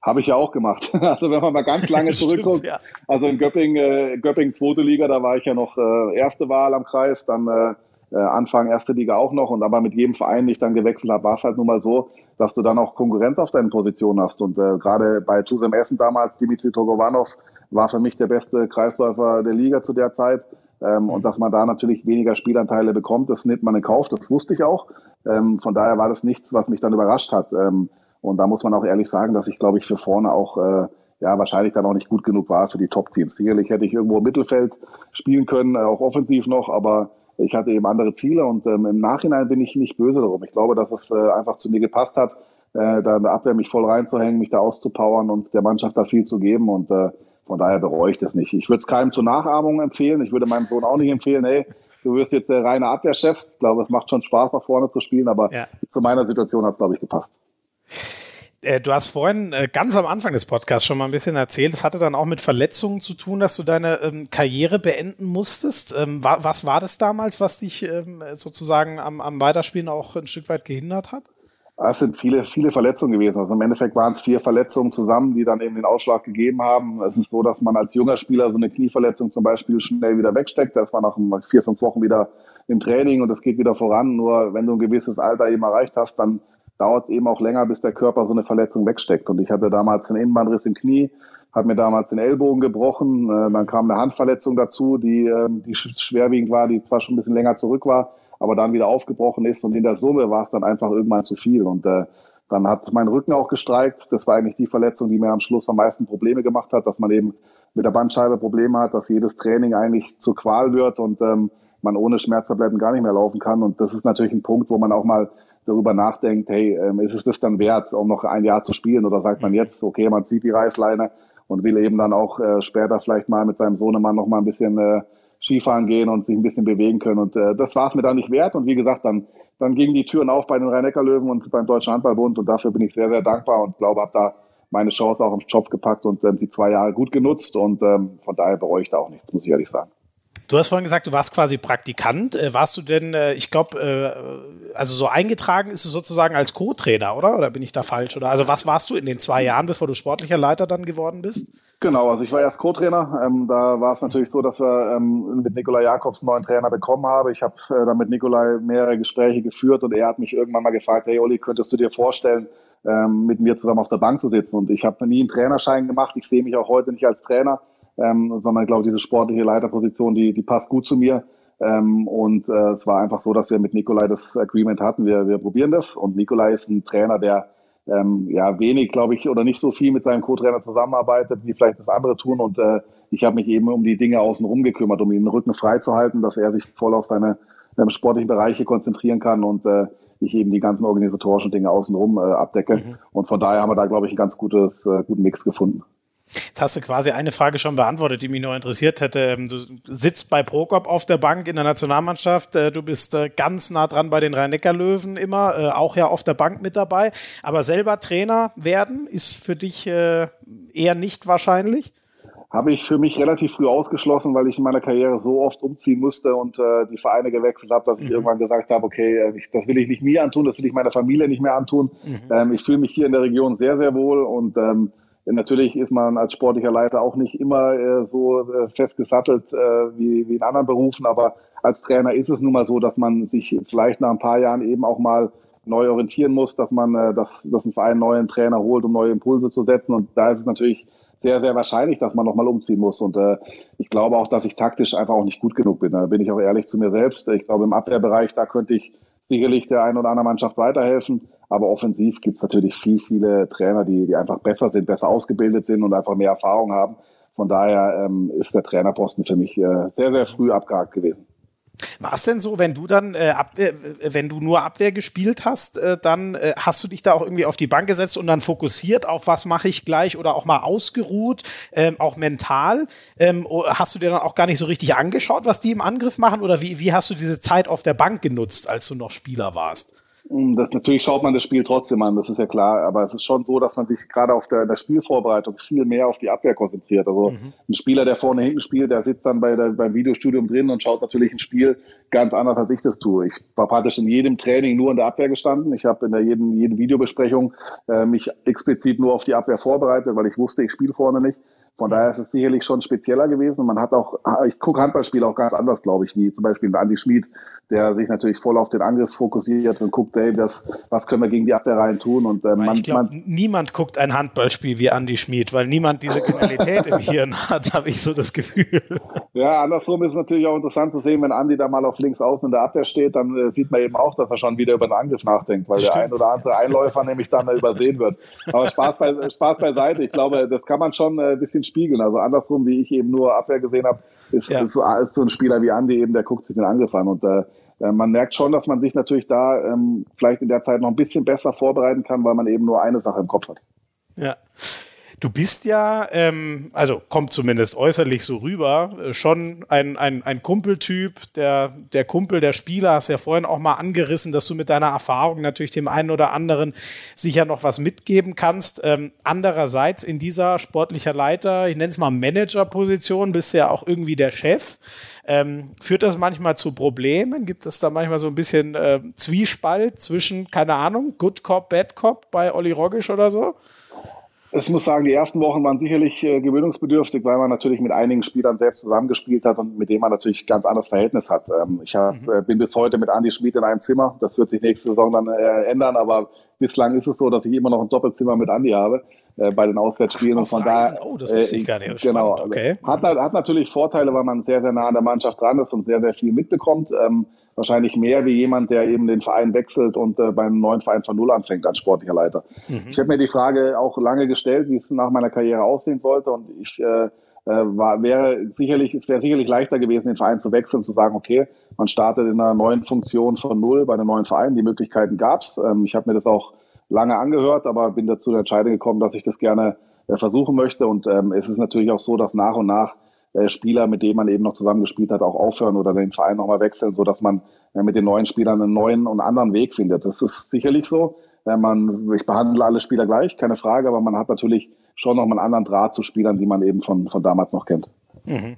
Habe ich ja auch gemacht. Also wenn man mal ganz lange zurückguckt, ja. also in Göppingen, äh, Göppingen zweite Liga, da war ich ja noch äh, erste Wahl am Kreis, dann äh, äh, Anfang erste Liga auch noch und aber mit jedem Verein, den ich dann gewechselt habe, war es halt nun mal so, dass du dann auch Konkurrenz auf deinen Positionen hast. Und äh, gerade bei Tusem Essen damals, Dimitri Togovanov, war für mich der beste Kreisläufer der Liga zu der Zeit. Ähm, und dass man da natürlich weniger Spielanteile bekommt, das nimmt man in Kauf, das wusste ich auch. Ähm, von daher war das nichts, was mich dann überrascht hat. Ähm, und da muss man auch ehrlich sagen, dass ich, glaube ich, für vorne auch äh, ja wahrscheinlich dann auch nicht gut genug war für die Top-Teams. Sicherlich hätte ich irgendwo im Mittelfeld spielen können, auch offensiv noch, aber ich hatte eben andere Ziele und ähm, im Nachhinein bin ich nicht böse darum. Ich glaube, dass es äh, einfach zu mir gepasst hat, äh, da in der Abwehr mich voll reinzuhängen, mich da auszupowern und der Mannschaft da viel zu geben und äh, von daher bereue ich das nicht. Ich würde es keinem zur Nachahmung empfehlen. Ich würde meinem Sohn auch nicht empfehlen, hey, du wirst jetzt der reine Abwehrchef. Ich glaube, es macht schon Spaß, nach vorne zu spielen, aber ja. zu meiner Situation hat es, glaube ich, gepasst. Äh, du hast vorhin äh, ganz am Anfang des Podcasts schon mal ein bisschen erzählt, es hatte dann auch mit Verletzungen zu tun, dass du deine ähm, Karriere beenden musstest. Ähm, wa was war das damals, was dich ähm, sozusagen am, am Weiterspielen auch ein Stück weit gehindert hat? Es sind viele, viele Verletzungen gewesen. Also im Endeffekt waren es vier Verletzungen zusammen, die dann eben den Ausschlag gegeben haben. Es ist so, dass man als junger Spieler so eine Knieverletzung zum Beispiel schnell wieder wegsteckt. Das war nach vier, fünf Wochen wieder im Training und es geht wieder voran. Nur wenn du ein gewisses Alter eben erreicht hast, dann dauert es eben auch länger, bis der Körper so eine Verletzung wegsteckt. Und ich hatte damals einen Innenbandriss im Knie, habe mir damals den Ellbogen gebrochen. Äh, dann kam eine Handverletzung dazu, die, ähm, die schwerwiegend war, die zwar schon ein bisschen länger zurück war aber dann wieder aufgebrochen ist und in der Summe war es dann einfach irgendwann zu viel und äh, dann hat mein Rücken auch gestreikt. Das war eigentlich die Verletzung, die mir am Schluss am meisten Probleme gemacht hat, dass man eben mit der Bandscheibe Probleme hat, dass jedes Training eigentlich zur Qual wird und ähm, man ohne Schmerztabletten gar nicht mehr laufen kann. Und das ist natürlich ein Punkt, wo man auch mal darüber nachdenkt, hey, ähm, ist es das dann wert, um noch ein Jahr zu spielen? Oder sagt man jetzt, okay, man zieht die Reißleine und will eben dann auch äh, später vielleicht mal mit seinem Sohnemann noch mal ein bisschen äh, Skifahren gehen und sich ein bisschen bewegen können. Und äh, das war es mir dann nicht wert. Und wie gesagt, dann, dann gingen die Türen auf bei den Rhein-Neckar-Löwen und beim Deutschen Handballbund. Und dafür bin ich sehr, sehr dankbar und glaube, habe da meine Chance auch im Job gepackt und ähm, die zwei Jahre gut genutzt. Und ähm, von daher bereue ich da auch nichts, muss ich ehrlich sagen. Du hast vorhin gesagt, du warst quasi Praktikant. Äh, warst du denn, äh, ich glaube, äh, also so eingetragen ist es sozusagen als Co-Trainer, oder? Oder bin ich da falsch? Oder also was warst du in den zwei Jahren, bevor du sportlicher Leiter dann geworden bist? Genau, also ich war erst Co-Trainer. Ähm, da war es natürlich so, dass wir ähm, mit Nikolai Jakobs einen neuen Trainer bekommen haben. Ich habe äh, dann mit Nikolai mehrere Gespräche geführt und er hat mich irgendwann mal gefragt, hey Olli, könntest du dir vorstellen, ähm, mit mir zusammen auf der Bank zu sitzen? Und ich habe nie einen Trainerschein gemacht. Ich sehe mich auch heute nicht als Trainer ähm, sondern ich glaube, diese sportliche Leiterposition, die, die passt gut zu mir. Ähm, und äh, es war einfach so, dass wir mit Nikolai das Agreement hatten. Wir, wir probieren das. Und Nikolai ist ein Trainer, der ähm, ja wenig, glaube ich, oder nicht so viel mit seinem Co-Trainer zusammenarbeitet, wie vielleicht das andere tun. Und äh, ich habe mich eben um die Dinge außenrum gekümmert, um ihn den Rücken frei zu halten, dass er sich voll auf seine ähm, sportlichen Bereiche konzentrieren kann und äh, ich eben die ganzen organisatorischen Dinge außenrum äh, abdecke. Mhm. Und von daher haben wir da, glaube ich, einen ganz gutes, äh, guten Mix gefunden. Jetzt hast du quasi eine Frage schon beantwortet, die mich noch interessiert hätte. Ähm, du sitzt bei Prokop auf der Bank in der Nationalmannschaft. Äh, du bist äh, ganz nah dran bei den Rhein-Neckar-Löwen immer, äh, auch ja auf der Bank mit dabei. Aber selber Trainer werden ist für dich eher nicht wahrscheinlich? Habe ich für mich relativ früh ausgeschlossen, weil ich in meiner Karriere so oft umziehen musste und die Vereine gewechselt habe, dass ich mhm. irgendwann gesagt habe, okay, das will ich nicht mir antun, das will ich meiner Familie nicht mehr antun. Mhm. Ähm, ich fühle mich hier in der Region sehr, sehr wohl und ähm, Natürlich ist man als sportlicher Leiter auch nicht immer äh, so äh, fest gesattelt äh, wie, wie in anderen Berufen, aber als Trainer ist es nun mal so, dass man sich vielleicht nach ein paar Jahren eben auch mal neu orientieren muss, dass man, äh, dass, dass ein Verein einen neuen Trainer holt, um neue Impulse zu setzen. Und da ist es natürlich sehr, sehr wahrscheinlich, dass man nochmal umziehen muss. Und äh, ich glaube auch, dass ich taktisch einfach auch nicht gut genug bin. Da bin ich auch ehrlich zu mir selbst. Ich glaube, im Abwehrbereich, da könnte ich sicherlich der einen oder anderen Mannschaft weiterhelfen. Aber offensiv gibt es natürlich viel, viele Trainer, die, die einfach besser sind, besser ausgebildet sind und einfach mehr Erfahrung haben. Von daher ähm, ist der Trainerposten für mich äh, sehr, sehr früh abgehakt gewesen. War es denn so, wenn du dann äh, Abwehr, äh, wenn du nur Abwehr gespielt hast, äh, dann äh, hast du dich da auch irgendwie auf die Bank gesetzt und dann fokussiert auf was mache ich gleich oder auch mal ausgeruht, ähm, auch mental? Ähm, hast du dir dann auch gar nicht so richtig angeschaut, was die im Angriff machen oder wie, wie hast du diese Zeit auf der Bank genutzt, als du noch Spieler warst? Hm, das, natürlich schaut man das Spiel trotzdem an, das ist ja klar. Aber es ist schon so, dass man sich gerade auf der, der Spielvorbereitung viel mehr auf die Abwehr konzentriert. Also mhm. ein Spieler, der vorne hinten spielt, der sitzt dann bei der, beim Videostudium drin und schaut natürlich ein Spiel ganz anders, als ich das tue. Ich war praktisch in jedem Training nur in der Abwehr gestanden. Ich habe in der jeden, jeden Videobesprechung äh, mich explizit nur auf die Abwehr vorbereitet, weil ich wusste, ich spiele vorne nicht. Von daher ist es sicherlich schon spezieller gewesen. Man hat auch, ich gucke Handballspiele auch ganz anders, glaube ich, wie zum Beispiel Andi Schmid, der sich natürlich voll auf den Angriff fokussiert und guckt, hey, das, was können wir gegen die Abwehrreihen tun? Und äh, man, ich glaube, niemand guckt ein Handballspiel wie Andi Schmid, weil niemand diese Kriminalität im Hirn hat, habe ich so das Gefühl. Ja, andersrum ist es natürlich auch interessant zu sehen, wenn Andi da mal auf links außen in der Abwehr steht, dann äh, sieht man eben auch, dass er schon wieder über den Angriff nachdenkt, weil Stimmt. der ein oder andere Einläufer nämlich dann übersehen wird. Aber Spaß, bei, Spaß beiseite. Ich glaube, das kann man schon äh, ein bisschen spiegeln. Also andersrum, wie ich eben nur Abwehr gesehen habe, ist, ja. ist, so, ist, so, ein Spieler wie Andi eben, der guckt sich den Angriff an. Und äh, äh, man merkt schon, dass man sich natürlich da ähm, vielleicht in der Zeit noch ein bisschen besser vorbereiten kann, weil man eben nur eine Sache im Kopf hat. Ja. Du bist ja, ähm, also kommt zumindest äußerlich so rüber, äh, schon ein, ein, ein Kumpeltyp, der, der Kumpel, der Spieler, hast ja vorhin auch mal angerissen, dass du mit deiner Erfahrung natürlich dem einen oder anderen sicher noch was mitgeben kannst. Ähm, andererseits in dieser sportlicher Leiter, ich nenne es mal Managerposition, bist du ja auch irgendwie der Chef. Ähm, führt das manchmal zu Problemen? Gibt es da manchmal so ein bisschen äh, Zwiespalt zwischen, keine Ahnung, Good Cop, Bad Cop bei Olli Roggisch oder so? Ich muss sagen, die ersten Wochen waren sicherlich äh, gewöhnungsbedürftig, weil man natürlich mit einigen Spielern selbst zusammengespielt hat und mit denen man natürlich ganz anderes Verhältnis hat. Ähm, ich hab, mhm. äh, bin bis heute mit Andy Schmid in einem Zimmer. Das wird sich nächste Saison dann äh, ändern, aber bislang ist es so, dass ich immer noch ein Doppelzimmer mit Andy habe äh, bei den Auswärtsspielen. und von daher, oh, das wusste ich gar nicht. Spannend, genau, okay. Hat, hat natürlich Vorteile, weil man sehr, sehr nah an der Mannschaft dran ist und sehr, sehr viel mitbekommt. Ähm, wahrscheinlich mehr wie jemand, der eben den Verein wechselt und äh, beim neuen Verein von Null anfängt als sportlicher Leiter. Mhm. Ich habe mir die Frage auch lange gestellt, wie es nach meiner Karriere aussehen sollte und ich äh, äh war, wäre sicherlich, es wäre sicherlich leichter gewesen, den Verein zu wechseln, zu sagen, okay, man startet in einer neuen Funktion von Null bei einem neuen Verein. Die Möglichkeiten gab es. Ähm, ich habe mir das auch lange angehört, aber bin dazu der Entscheidung gekommen, dass ich das gerne äh, versuchen möchte. Und ähm, es ist natürlich auch so, dass nach und nach Spieler, mit denen man eben noch zusammengespielt hat, auch aufhören oder den Verein nochmal wechseln, so man äh, mit den neuen Spielern einen neuen und anderen Weg findet. Das ist sicherlich so. Äh, man, ich behandle alle Spieler gleich, keine Frage, aber man hat natürlich schon noch mal einen anderen Draht zu Spielern, die man eben von, von damals noch kennt. Mhm.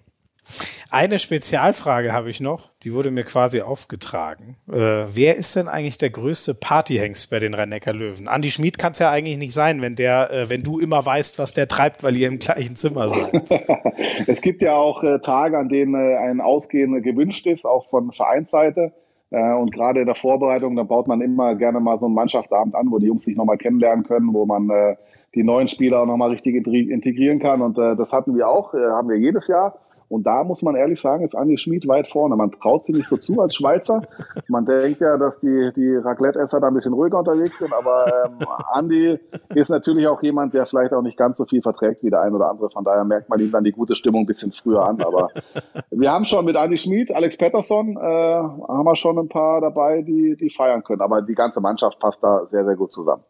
Eine Spezialfrage habe ich noch, die wurde mir quasi aufgetragen. Äh, wer ist denn eigentlich der größte Partyhengst bei den rhein löwen Andi Schmid kann es ja eigentlich nicht sein, wenn der, äh, wenn du immer weißt, was der treibt, weil ihr im gleichen Zimmer seid. es gibt ja auch äh, Tage, an denen äh, ein Ausgehen gewünscht ist, auch von Vereinsseite. Äh, und gerade in der Vorbereitung, da baut man immer gerne mal so einen Mannschaftsabend an, wo die Jungs sich nochmal kennenlernen können, wo man äh, die neuen Spieler auch nochmal richtig integrieren kann. Und das hatten wir auch, haben wir jedes Jahr. Und da muss man ehrlich sagen, ist Andi Schmid weit vorne. Man traut sich nicht so zu als Schweizer. Man denkt ja, dass die, die Raclette-Esser da ein bisschen ruhiger unterwegs sind. Aber ähm, Andi ist natürlich auch jemand, der vielleicht auch nicht ganz so viel verträgt wie der ein oder andere. Von daher merkt man ihm dann die gute Stimmung ein bisschen früher an. Aber wir haben schon mit Andi Schmid, Alex Pettersson, äh, haben wir schon ein paar dabei, die, die feiern können. Aber die ganze Mannschaft passt da sehr, sehr gut zusammen.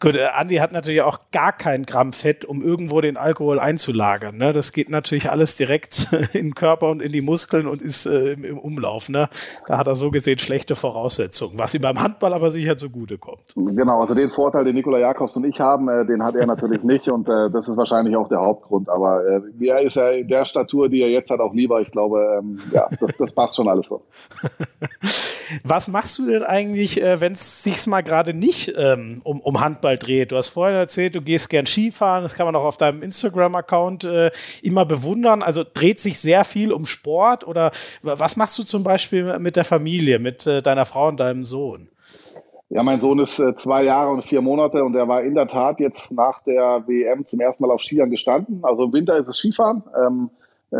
Gut, äh, Andi hat natürlich auch gar kein Gramm Fett, um irgendwo den Alkohol einzulagern. Ne? Das geht natürlich alles direkt in den Körper und in die Muskeln und ist äh, im, im, Umlauf. Ne? Da hat er so gesehen schlechte Voraussetzungen, was ihm beim Handball aber sicher zugute kommt. Genau, also den Vorteil, den Nikola Jakobs und ich haben, äh, den hat er natürlich nicht und äh, das ist wahrscheinlich auch der Hauptgrund. Aber äh, er ist ja in der Statur, die er jetzt hat, auch lieber. Ich glaube, ähm, ja, das, das passt schon alles so. Was machst du denn eigentlich, wenn es sich mal gerade nicht ähm, um, um Handball dreht? Du hast vorher erzählt, du gehst gern Skifahren, das kann man auch auf deinem Instagram-Account äh, immer bewundern. Also dreht sich sehr viel um Sport oder was machst du zum Beispiel mit der Familie, mit äh, deiner Frau und deinem Sohn? Ja, mein Sohn ist äh, zwei Jahre und vier Monate und er war in der Tat jetzt nach der WM zum ersten Mal auf Skiern gestanden. Also im Winter ist es Skifahren. Ähm,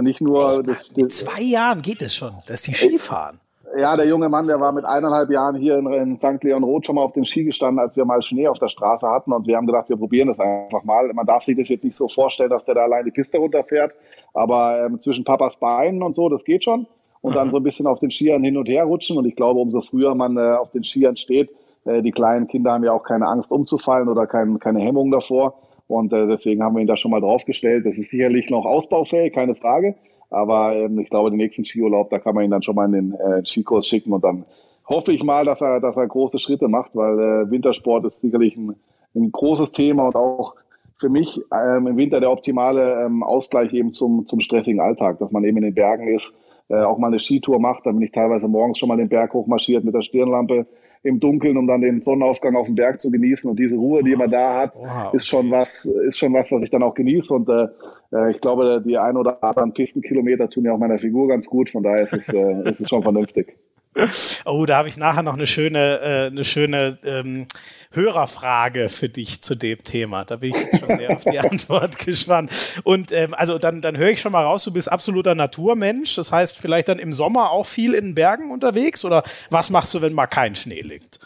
nicht nur. Das, das, in zwei Jahren geht es schon, dass die Skifahren. Ja, der junge Mann, der war mit eineinhalb Jahren hier in, in St. Leon Roth schon mal auf dem Ski gestanden, als wir mal Schnee auf der Straße hatten. Und wir haben gedacht, wir probieren das einfach mal. Man darf sich das jetzt nicht so vorstellen, dass der da allein die Piste runterfährt. Aber ähm, zwischen Papas Beinen und so, das geht schon. Und dann so ein bisschen auf den Skiern hin und her rutschen. Und ich glaube, umso früher man äh, auf den Skiern steht, äh, die kleinen Kinder haben ja auch keine Angst umzufallen oder kein, keine Hemmung davor. Und äh, deswegen haben wir ihn da schon mal draufgestellt. Das ist sicherlich noch ausbaufähig, keine Frage. Aber ähm, ich glaube, den nächsten Skiurlaub, da kann man ihn dann schon mal in den äh, Skikurs schicken und dann hoffe ich mal, dass er, dass er große Schritte macht, weil äh, Wintersport ist sicherlich ein, ein großes Thema und auch für mich ähm, im Winter der optimale ähm, Ausgleich eben zum, zum stressigen Alltag, dass man eben in den Bergen ist, äh, auch mal eine Skitour macht. Da bin ich teilweise morgens schon mal den Berg hochmarschiert mit der Stirnlampe im Dunkeln, um dann den Sonnenaufgang auf dem Berg zu genießen. Und diese Ruhe, die man da hat, wow. ist schon was, ist schon was, was ich dann auch genieße. Und äh, äh, ich glaube, die ein oder anderen Pistenkilometer tun ja auch meiner Figur ganz gut. Von daher ist es, äh, ist es schon vernünftig. Oh, da habe ich nachher noch eine schöne, äh, eine schöne ähm, Hörerfrage für dich zu dem Thema. Da bin ich schon sehr auf die Antwort gespannt. Und ähm, also dann, dann höre ich schon mal raus, du bist absoluter Naturmensch. Das heißt, vielleicht dann im Sommer auch viel in den Bergen unterwegs oder was machst du, wenn mal kein Schnee liegt?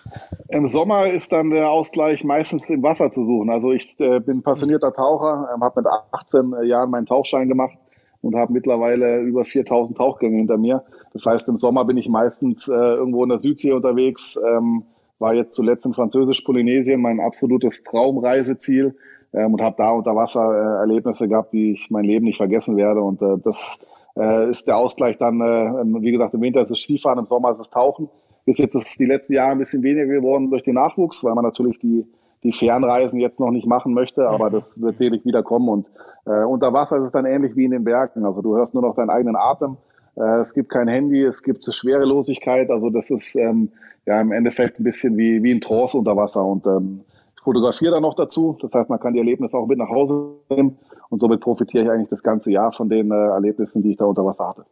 Im Sommer ist dann der Ausgleich meistens im Wasser zu suchen. Also ich äh, bin passionierter Taucher, äh, habe mit 18 Jahren meinen Tauchschein gemacht und habe mittlerweile über 4000 Tauchgänge hinter mir. Das heißt, im Sommer bin ich meistens äh, irgendwo in der Südsee unterwegs, ähm, war jetzt zuletzt in Französisch-Polynesien mein absolutes Traumreiseziel ähm, und habe da unter Wasser äh, Erlebnisse gehabt, die ich mein Leben nicht vergessen werde. Und äh, das äh, ist der Ausgleich dann, äh, wie gesagt, im Winter ist es Skifahren, im Sommer ist es Tauchen. Bis jetzt ist die letzten Jahre ein bisschen weniger geworden durch den Nachwuchs, weil man natürlich die die Fernreisen jetzt noch nicht machen möchte, aber mhm. das wird sicherlich wieder kommen. Und äh, unter Wasser ist es dann ähnlich wie in den Bergen. Also du hörst nur noch deinen eigenen Atem. Äh, es gibt kein Handy, es gibt Schwerelosigkeit. Also das ist ähm, ja im Endeffekt ein bisschen wie, wie ein Trance unter Wasser. Und ähm, ich fotografiere da noch dazu. Das heißt, man kann die Erlebnisse auch mit nach Hause nehmen. Und somit profitiere ich eigentlich das ganze Jahr von den äh, Erlebnissen, die ich da unter Wasser hatte.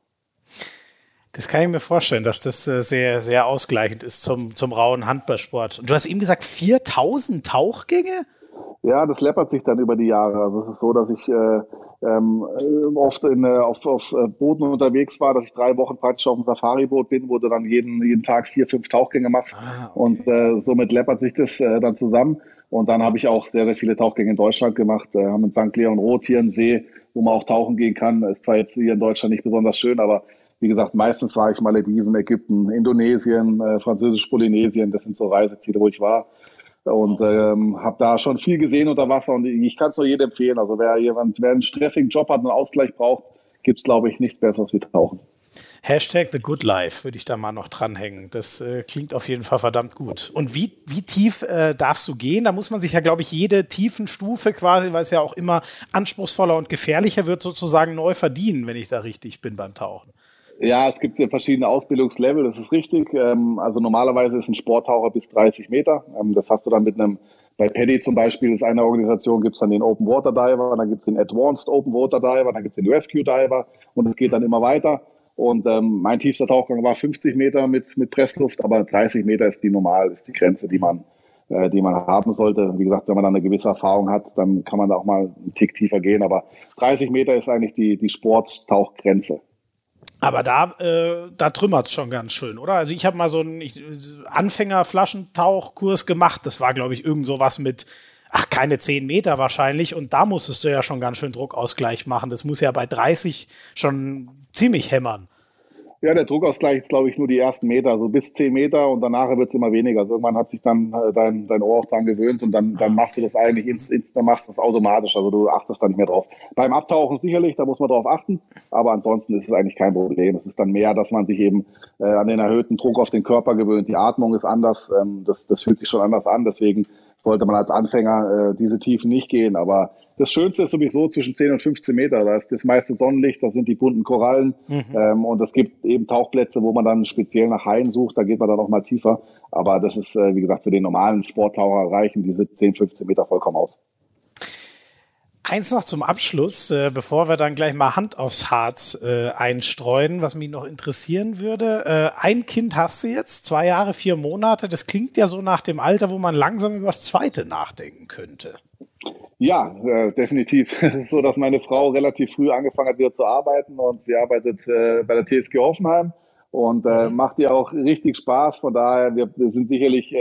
Das kann ich mir vorstellen, dass das äh, sehr, sehr ausgleichend ist zum, zum rauen Handballsport. Und du hast eben gesagt, 4000 Tauchgänge? Ja, das läppert sich dann über die Jahre. Also es ist so, dass ich äh, ähm, oft in, äh, auf, auf äh, Booten unterwegs war, dass ich drei Wochen praktisch auf dem Safari-Boot bin, wo du dann jeden, jeden Tag vier, fünf Tauchgänge machst. Ah, okay. Und äh, somit läppert sich das äh, dann zusammen. Und dann habe ich auch sehr, sehr viele Tauchgänge in Deutschland gemacht. Äh, haben in St. Leon Roth hier einen See, wo man auch tauchen gehen kann. Ist zwar jetzt hier in Deutschland nicht besonders schön, aber wie gesagt, meistens war ich Malediven, Ägypten, Indonesien, äh, Französisch-Polynesien. Das sind so Reiseziele, wo ich war. Und ähm, habe da schon viel gesehen unter Wasser. Und ich kann es nur jedem empfehlen. Also wer jemand, wer einen stressigen Job hat und einen Ausgleich braucht, gibt es, glaube ich, nichts Besseres wie Tauchen. Hashtag The Good Life würde ich da mal noch dranhängen. Das äh, klingt auf jeden Fall verdammt gut. Und wie, wie tief äh, darfst du gehen? Da muss man sich ja, glaube ich, jede Tiefenstufe quasi, weil es ja auch immer anspruchsvoller und gefährlicher wird, sozusagen neu verdienen, wenn ich da richtig bin beim Tauchen. Ja, es gibt verschiedene Ausbildungslevel, das ist richtig. Ähm, also normalerweise ist ein Sporttaucher bis 30 Meter. Ähm, das hast du dann mit einem, bei Paddy zum Beispiel ist eine Organisation, gibt es dann den Open Water Diver, dann gibt es den Advanced Open Water Diver, dann gibt es den Rescue Diver und es geht dann immer weiter. Und ähm, mein tiefster Tauchgang war 50 Meter mit, mit Pressluft, aber 30 Meter ist die normal, ist die Grenze, die man, äh, die man haben sollte. Wie gesagt, wenn man dann eine gewisse Erfahrung hat, dann kann man da auch mal einen Tick tiefer gehen. Aber 30 Meter ist eigentlich die, die Sporttauchgrenze. Aber da, äh, da trümmert es schon ganz schön, oder? Also ich habe mal so einen Anfänger-Flaschentauchkurs gemacht. Das war, glaube ich, irgend so was mit, ach, keine 10 Meter wahrscheinlich. Und da musstest du ja schon ganz schön Druckausgleich machen. Das muss ja bei 30 schon ziemlich hämmern. Ja, der Druckausgleich ist, glaube ich, nur die ersten Meter, so bis zehn Meter und danach wird es immer weniger. Also irgendwann hat sich dann äh, dein, dein Ohr auch dran gewöhnt und dann, dann machst du das eigentlich, ins, ins, dann machst du das automatisch. Also du achtest da nicht mehr drauf. Beim Abtauchen sicherlich, da muss man drauf achten, aber ansonsten ist es eigentlich kein Problem. Es ist dann mehr, dass man sich eben äh, an den erhöhten Druck auf den Körper gewöhnt. Die Atmung ist anders, ähm, das, das fühlt sich schon anders an. Deswegen sollte man als Anfänger äh, diese Tiefen nicht gehen. Aber das Schönste ist sowieso zwischen 10 und 15 Meter. Da ist das meiste Sonnenlicht, da sind die bunten Korallen. Mhm. Ähm, und es gibt eben Tauchplätze, wo man dann speziell nach Haien sucht. Da geht man dann auch mal tiefer. Aber das ist, äh, wie gesagt, für den normalen Sporttaucher reichen diese 10, 15 Meter vollkommen aus. Eins noch zum Abschluss, äh, bevor wir dann gleich mal Hand aufs Harz äh, einstreuen, was mich noch interessieren würde. Äh, ein Kind hast du jetzt, zwei Jahre, vier Monate. Das klingt ja so nach dem Alter, wo man langsam über das zweite nachdenken könnte. Ja, äh, definitiv. Es ist so, dass meine Frau relativ früh angefangen hat, wieder zu arbeiten und sie arbeitet äh, bei der TSG Hoffenheim und äh, mhm. macht ihr auch richtig Spaß. Von daher, wir, wir sind sicherlich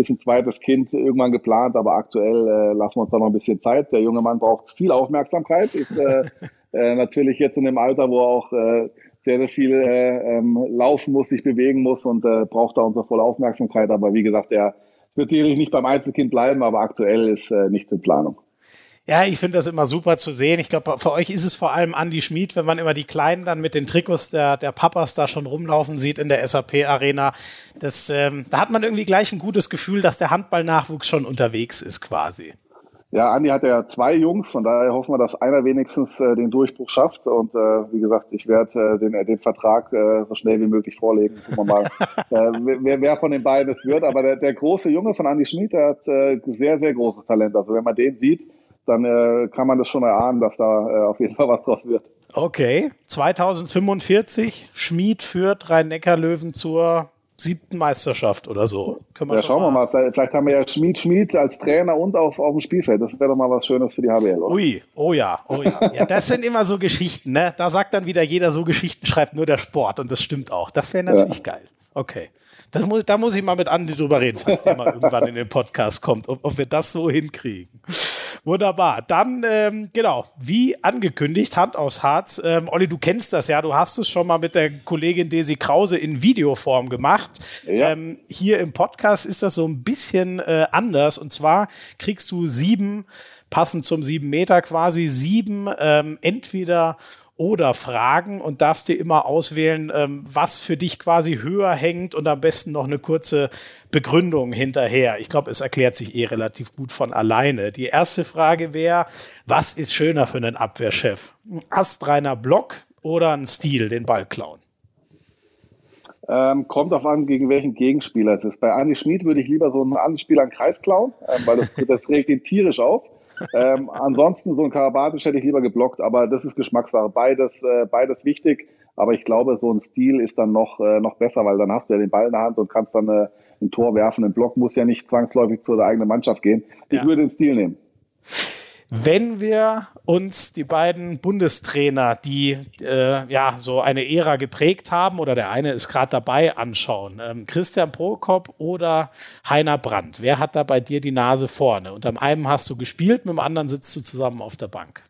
ist ein zweites Kind irgendwann geplant, aber aktuell äh, lassen wir uns da noch ein bisschen Zeit. Der junge Mann braucht viel Aufmerksamkeit, ist äh, äh, natürlich jetzt in dem Alter, wo er auch äh, sehr, sehr viel äh, ähm, laufen muss, sich bewegen muss und äh, braucht da unsere volle Aufmerksamkeit. Aber wie gesagt, er wird sicherlich nicht beim Einzelkind bleiben, aber aktuell ist äh, nichts in Planung. Ja, ich finde das immer super zu sehen. Ich glaube, für euch ist es vor allem Andy Schmid, wenn man immer die Kleinen dann mit den Trikots der, der Papas da schon rumlaufen sieht in der SAP-Arena. ähm, da hat man irgendwie gleich ein gutes Gefühl, dass der Handballnachwuchs schon unterwegs ist quasi. Ja, Andi hat ja zwei Jungs, von daher hoffen wir, dass einer wenigstens äh, den Durchbruch schafft. Und äh, wie gesagt, ich werde äh, den, den Vertrag äh, so schnell wie möglich vorlegen. Gucken wir mal, äh, wer, wer von den beiden es wird. Aber der, der große Junge von Andi Schmid, der hat äh, sehr, sehr großes Talent. Also wenn man den sieht, dann äh, kann man das schon erahnen, dass da äh, auf jeden Fall was draus wird. Okay, 2045, Schmied führt Rhein-Neckar-Löwen zur siebten Meisterschaft oder so. Können wir ja, schauen wir mal. Vielleicht, vielleicht, haben wir ja Schmied Schmied als Trainer und auf, auf dem Spielfeld. Das wäre doch mal was Schönes für die HBL. Oder? Ui, oh ja, oh ja. ja. Das sind immer so Geschichten, ne? Da sagt dann wieder jeder, so Geschichten schreibt nur der Sport und das stimmt auch. Das wäre natürlich ja. geil. Okay. Das muss, da muss ich mal mit Andi drüber reden, falls der mal irgendwann in den Podcast kommt, ob, ob wir das so hinkriegen. Wunderbar. Dann, ähm, genau, wie angekündigt, Hand aufs Harz. Ähm, Olli, du kennst das ja, du hast es schon mal mit der Kollegin Desi Krause in Videoform gemacht. Ja. Ähm, hier im Podcast ist das so ein bisschen äh, anders. Und zwar kriegst du sieben, passend zum sieben Meter quasi, sieben ähm, entweder oder Fragen und darfst dir immer auswählen, ähm, was für dich quasi höher hängt und am besten noch eine kurze Begründung hinterher. Ich glaube, es erklärt sich eh relativ gut von alleine. Die erste Frage wäre, was ist schöner für einen Abwehrchef? Ein astreiner Block oder ein Stil, den Ball klauen? Ähm, kommt auf an, gegen welchen Gegenspieler es ist. Bei Andi Schmid würde ich lieber so einen anderen Spieler einen Kreis klauen, ähm, weil das, das regt ihn tierisch auf. Ähm, ansonsten so ein Karabatisch hätte ich lieber geblockt, aber das ist Geschmackssache. Beides, äh, beides wichtig. Aber ich glaube, so ein Stil ist dann noch, äh, noch besser, weil dann hast du ja den Ball in der Hand und kannst dann äh, ein Tor werfen. Ein Block muss ja nicht zwangsläufig zu der eigenen Mannschaft gehen. Ich ja. würde den Stil nehmen. Wenn wir uns die beiden Bundestrainer, die äh, ja so eine Ära geprägt haben, oder der eine ist gerade dabei, anschauen, ähm, Christian Prokop oder Heiner Brandt, wer hat da bei dir die Nase vorne? Und am einen hast du gespielt, mit dem anderen sitzt du zusammen auf der Bank.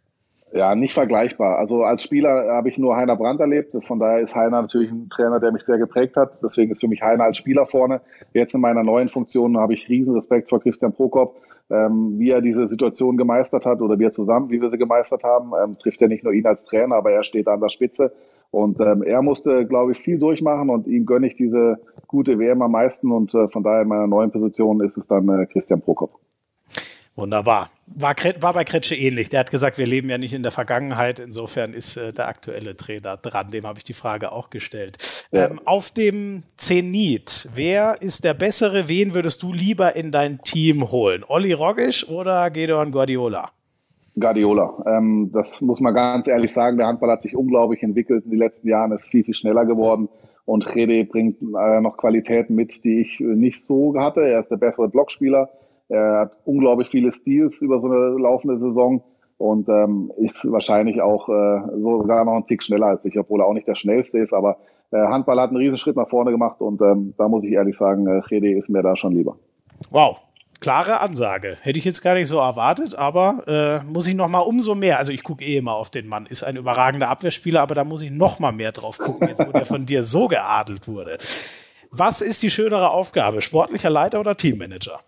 Ja, nicht vergleichbar. Also als Spieler habe ich nur Heiner Brandt erlebt. Von daher ist Heiner natürlich ein Trainer, der mich sehr geprägt hat. Deswegen ist für mich Heiner als Spieler vorne. Jetzt in meiner neuen Funktion habe ich riesen Respekt vor Christian Prokop, ähm, wie er diese Situation gemeistert hat oder wir zusammen, wie wir sie gemeistert haben. Ähm, trifft ja nicht nur ihn als Trainer, aber er steht an der Spitze. Und ähm, er musste, glaube ich, viel durchmachen und ihm gönne ich diese gute WM am meisten. Und äh, von daher in meiner neuen Position ist es dann äh, Christian Prokop. Wunderbar. War, war bei Kretsche ähnlich. Der hat gesagt, wir leben ja nicht in der Vergangenheit. Insofern ist äh, der aktuelle Trainer dran. Dem habe ich die Frage auch gestellt. Ja. Ähm, auf dem Zenit, wer ist der Bessere? Wen würdest du lieber in dein Team holen? Olli Rogisch oder Gedeon Guardiola? Guardiola. Ähm, das muss man ganz ehrlich sagen. Der Handball hat sich unglaublich entwickelt in den letzten Jahren, ist viel, viel schneller geworden. Und Rede bringt äh, noch Qualitäten mit, die ich nicht so hatte. Er ist der bessere Blockspieler. Er hat unglaublich viele Steals über so eine laufende Saison und ähm, ist wahrscheinlich auch äh, sogar noch ein Tick schneller als ich, obwohl er auch nicht der schnellste ist. Aber äh, Handball hat einen Riesenschritt nach vorne gemacht und ähm, da muss ich ehrlich sagen, äh, ist mir da schon lieber. Wow, klare Ansage. Hätte ich jetzt gar nicht so erwartet, aber äh, muss ich noch mal umso mehr. Also ich gucke eh immer auf den Mann. Ist ein überragender Abwehrspieler, aber da muss ich noch mal mehr drauf gucken, jetzt wo der von dir so geadelt wurde. Was ist die schönere Aufgabe, sportlicher Leiter oder Teammanager?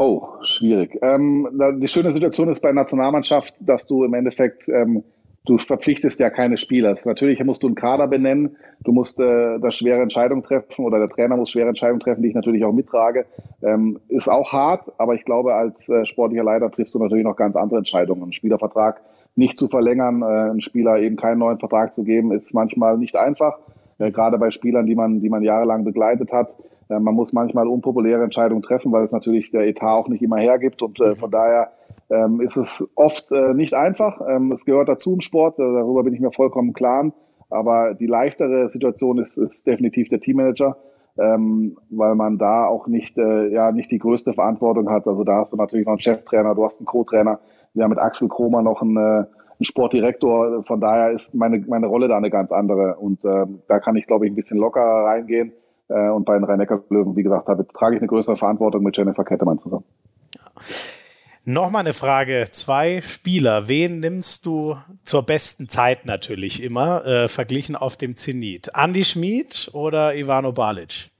Oh, schwierig. Ähm, die schöne Situation ist bei Nationalmannschaft, dass du im Endeffekt, ähm, du verpflichtest ja keine Spieler. Natürlich musst du einen Kader benennen, du musst äh, da schwere Entscheidungen treffen oder der Trainer muss schwere Entscheidungen treffen, die ich natürlich auch mittrage. Ähm, ist auch hart, aber ich glaube, als äh, sportlicher Leiter triffst du natürlich noch ganz andere Entscheidungen. Einen Spielervertrag nicht zu verlängern, äh, einen Spieler eben keinen neuen Vertrag zu geben, ist manchmal nicht einfach. Äh, gerade bei Spielern, die man, die man jahrelang begleitet hat. Äh, man muss manchmal unpopuläre Entscheidungen treffen, weil es natürlich der Etat auch nicht immer hergibt. Und äh, von daher ähm, ist es oft äh, nicht einfach. Ähm, es gehört dazu im Sport, äh, darüber bin ich mir vollkommen klar. Aber die leichtere Situation ist, ist definitiv der Teammanager, ähm, weil man da auch nicht, äh, ja, nicht die größte Verantwortung hat. Also da hast du natürlich noch einen Cheftrainer, du hast einen Co-Trainer. Wir haben mit Axel Kromer noch einen, einen Sportdirektor. Von daher ist meine, meine Rolle da eine ganz andere. Und äh, da kann ich, glaube ich, ein bisschen lockerer reingehen. Äh, und bei den Rhein-Neckar-Löwen, wie gesagt, habe, trage ich eine größere Verantwortung mit Jennifer Kettemann zusammen. Ja. Nochmal eine Frage. Zwei Spieler. Wen nimmst du zur besten Zeit natürlich immer, äh, verglichen auf dem Zenit? Andy Schmid oder Ivano Balic?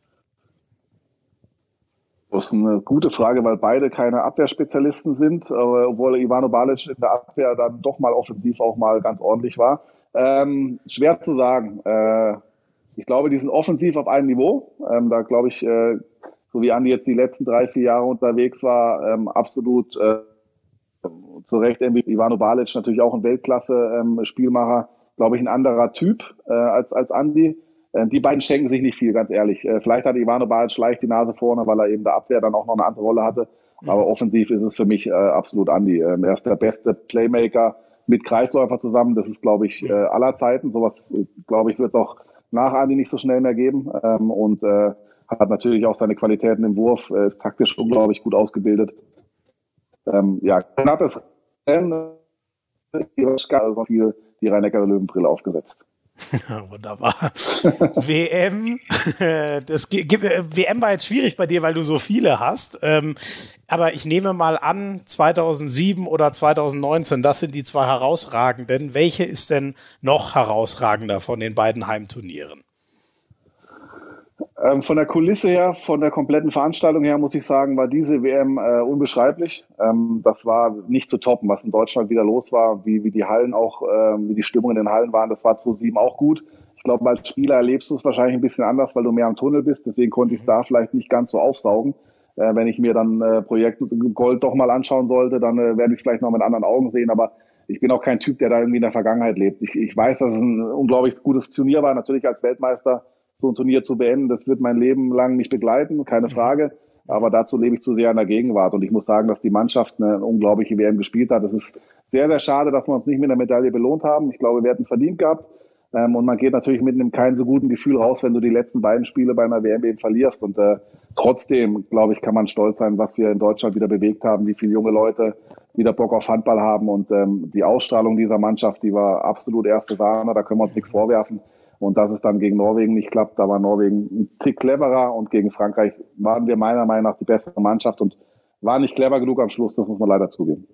Das ist eine gute Frage, weil beide keine Abwehrspezialisten sind, obwohl Ivano Balic in der Abwehr dann doch mal offensiv auch mal ganz ordentlich war. Ähm, schwer zu sagen. Äh, ich glaube, die sind offensiv auf einem Niveau. Ähm, da glaube ich, äh, so wie Andi jetzt die letzten drei, vier Jahre unterwegs war, ähm, absolut äh, zu Recht MVP. Ivano Balic natürlich auch ein Weltklasse-Spielmacher, ähm, glaube ich, ein anderer Typ äh, als, als Andi. Äh, die beiden schenken sich nicht viel, ganz ehrlich. Äh, vielleicht hat Ivano Balic leicht die Nase vorne, weil er eben der Abwehr dann auch noch eine andere Rolle hatte. Aber offensiv ist es für mich äh, absolut Andi. Ähm, er ist der beste Playmaker mit Kreisläufer zusammen. Das ist, glaube ich, äh, aller Zeiten. Sowas, glaube ich, wird es auch nach Andi nicht so schnell mehr geben ähm, und äh, hat natürlich auch seine Qualitäten im Wurf, äh, ist taktisch unglaublich gut ausgebildet. Ähm, ja, knappes Rennen, also viel die Rhein-Neckar-Löwenbrille aufgesetzt. Wunderbar. WM, das gibt, WM war jetzt schwierig bei dir, weil du so viele hast. Ähm, aber ich nehme mal an, 2007 oder 2019, das sind die zwei herausragenden. Welche ist denn noch herausragender von den beiden Heimturnieren? Ähm, von der Kulisse her, von der kompletten Veranstaltung her, muss ich sagen, war diese WM äh, unbeschreiblich. Ähm, das war nicht zu toppen, was in Deutschland wieder los war, wie, wie die Hallen auch, äh, wie die Stimmung in den Hallen waren. Das war 2007 auch gut. Ich glaube, als Spieler erlebst du es wahrscheinlich ein bisschen anders, weil du mehr am Tunnel bist. Deswegen konnte ich es da vielleicht nicht ganz so aufsaugen. Äh, wenn ich mir dann äh, Projekt Gold doch mal anschauen sollte, dann äh, werde ich es vielleicht noch mit anderen Augen sehen. Aber ich bin auch kein Typ, der da irgendwie in der Vergangenheit lebt. Ich, ich weiß, dass es ein unglaublich gutes Turnier war. Natürlich als Weltmeister so ein Turnier zu beenden. Das wird mein Leben lang mich begleiten, keine. Frage. Aber dazu lebe ich zu sehr in der Gegenwart. Und ich muss sagen, dass die Mannschaft eine unglaubliche WM gespielt hat. Es ist sehr, sehr schade, dass wir uns nicht mit einer Medaille belohnt haben. Ich glaube, wir hätten es verdient gehabt. Ähm, und man geht natürlich mit einem keinen so guten Gefühl raus, wenn du die letzten beiden Spiele bei einer WM eben verlierst. Und äh, trotzdem, glaube ich, kann man stolz sein, was wir in Deutschland wieder bewegt haben, wie viele junge Leute wieder Bock auf Handball haben. Und ähm, die Ausstrahlung dieser Mannschaft, die war absolut erste Sahne. Da können wir uns nichts vorwerfen. Und dass es dann gegen Norwegen nicht klappt, da war Norwegen ein Tick cleverer und gegen Frankreich waren wir meiner Meinung nach die bessere Mannschaft und war nicht clever genug am Schluss, das muss man leider zugeben.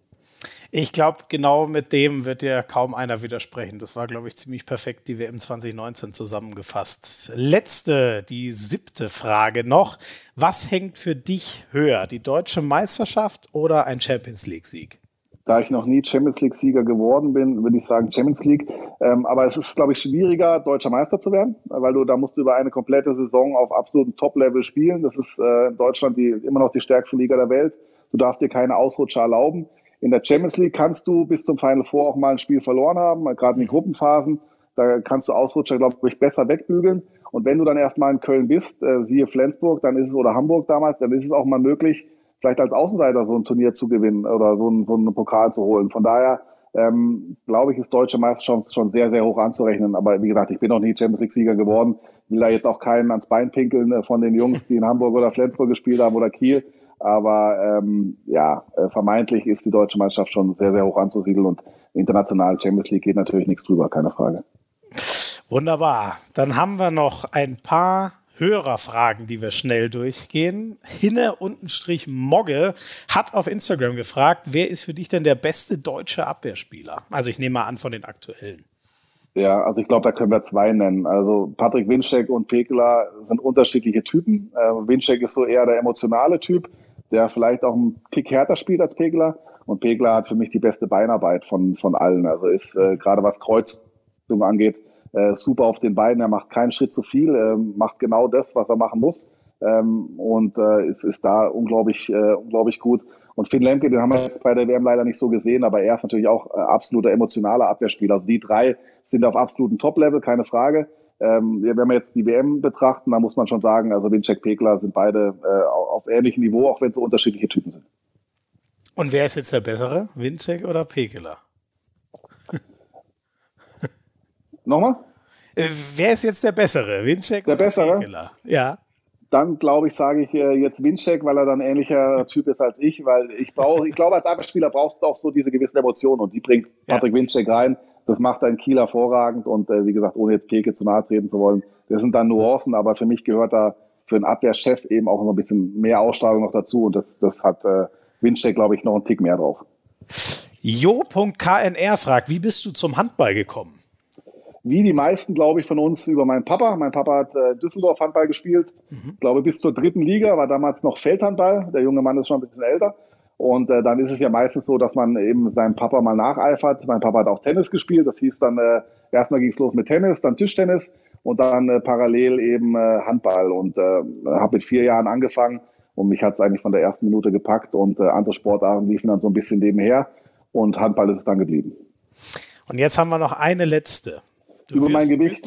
Ich glaube, genau mit dem wird dir kaum einer widersprechen. Das war, glaube ich, ziemlich perfekt die WM 2019 zusammengefasst. Letzte, die siebte Frage noch. Was hängt für dich höher, die deutsche Meisterschaft oder ein Champions League-Sieg? Da ich noch nie Champions League-Sieger geworden bin, würde ich sagen Champions League. Ähm, aber es ist, glaube ich, schwieriger, deutscher Meister zu werden, weil du da musst du über eine komplette Saison auf absolutem Top-Level spielen. Das ist äh, in Deutschland die, immer noch die stärkste Liga der Welt. Du darfst dir keine Ausrutscher erlauben. In der Champions League kannst du bis zum Final Four auch mal ein Spiel verloren haben, gerade in den Gruppenphasen. Da kannst du Ausrutscher, glaube ich, besser wegbügeln. Und wenn du dann erstmal in Köln bist, äh, siehe Flensburg, dann ist es, oder Hamburg damals, dann ist es auch mal möglich, vielleicht als Außenseiter so ein Turnier zu gewinnen oder so, ein, so einen Pokal zu holen. Von daher ähm, glaube ich, ist deutsche Meisterschaft schon sehr, sehr hoch anzurechnen. Aber wie gesagt, ich bin noch nie Champions League-Sieger geworden. Will da jetzt auch keinen ans Bein pinkeln äh, von den Jungs, die in Hamburg oder Flensburg gespielt haben oder Kiel. Aber ähm, ja, äh, vermeintlich ist die deutsche Meisterschaft schon sehr, sehr hoch anzusiedeln und international Champions League geht natürlich nichts drüber, keine Frage. Wunderbar. Dann haben wir noch ein paar Hörerfragen, die wir schnell durchgehen. Hinne untenstrich Mogge hat auf Instagram gefragt, wer ist für dich denn der beste deutsche Abwehrspieler? Also ich nehme mal an von den aktuellen. Ja, also ich glaube, da können wir zwei nennen. Also Patrick Winczek und Pekela sind unterschiedliche Typen. Äh, Winczek ist so eher der emotionale Typ, der vielleicht auch einen Tick härter spielt als Pekela. Und Pekela hat für mich die beste Beinarbeit von, von allen. Also ist äh, gerade was Kreuzung angeht, äh, super auf den Beinen. Er macht keinen Schritt zu viel, äh, macht genau das, was er machen muss. Ähm, und äh, ist, ist da unglaublich, äh, unglaublich gut. Und Finn Lemke, den haben wir jetzt bei der WM leider nicht so gesehen, aber er ist natürlich auch äh, absoluter emotionaler Abwehrspieler. Also die drei sind auf absolutem Top-Level, keine Frage. Ähm, wenn wir jetzt die WM betrachten, dann muss man schon sagen, also Winczek, Pekler sind beide äh, auf ähnlichem Niveau, auch wenn so unterschiedliche Typen sind. Und wer ist jetzt der bessere, Winczek oder Pekela? Nochmal? Äh, wer ist jetzt der bessere, Winczek der oder bessere? Ja. Dann glaube ich, sage ich äh, jetzt Winczek, weil er dann ähnlicher Typ ist als ich, weil ich brauche, ich glaube, als Abwehrspieler brauchst du auch so diese gewissen Emotionen und die bringt Patrick ja. Winczek rein. Das macht ein Kiel hervorragend und äh, wie gesagt, ohne jetzt Peke zu nahe treten zu wollen, das sind dann Nuancen, aber für mich gehört da für einen Abwehrchef eben auch noch ein bisschen mehr Ausstrahlung noch dazu und das, das hat äh, Winczek, glaube ich, noch einen Tick mehr drauf. Jo.knr fragt, wie bist du zum Handball gekommen? Wie die meisten, glaube ich, von uns über meinen Papa. Mein Papa hat äh, Düsseldorf Handball gespielt, mhm. glaube bis zur dritten Liga, war damals noch Feldhandball. Der junge Mann ist schon ein bisschen älter. Und äh, dann ist es ja meistens so, dass man eben seinem Papa mal nacheifert. Mein Papa hat auch Tennis gespielt. Das hieß dann, äh, erstmal ging es los mit Tennis, dann Tischtennis und dann äh, parallel eben äh, Handball. Und äh, habe mit vier Jahren angefangen und mich hat es eigentlich von der ersten Minute gepackt und äh, andere Sportarten liefen dann so ein bisschen nebenher und Handball ist es dann geblieben. Und jetzt haben wir noch eine letzte. Du über mein Gewicht.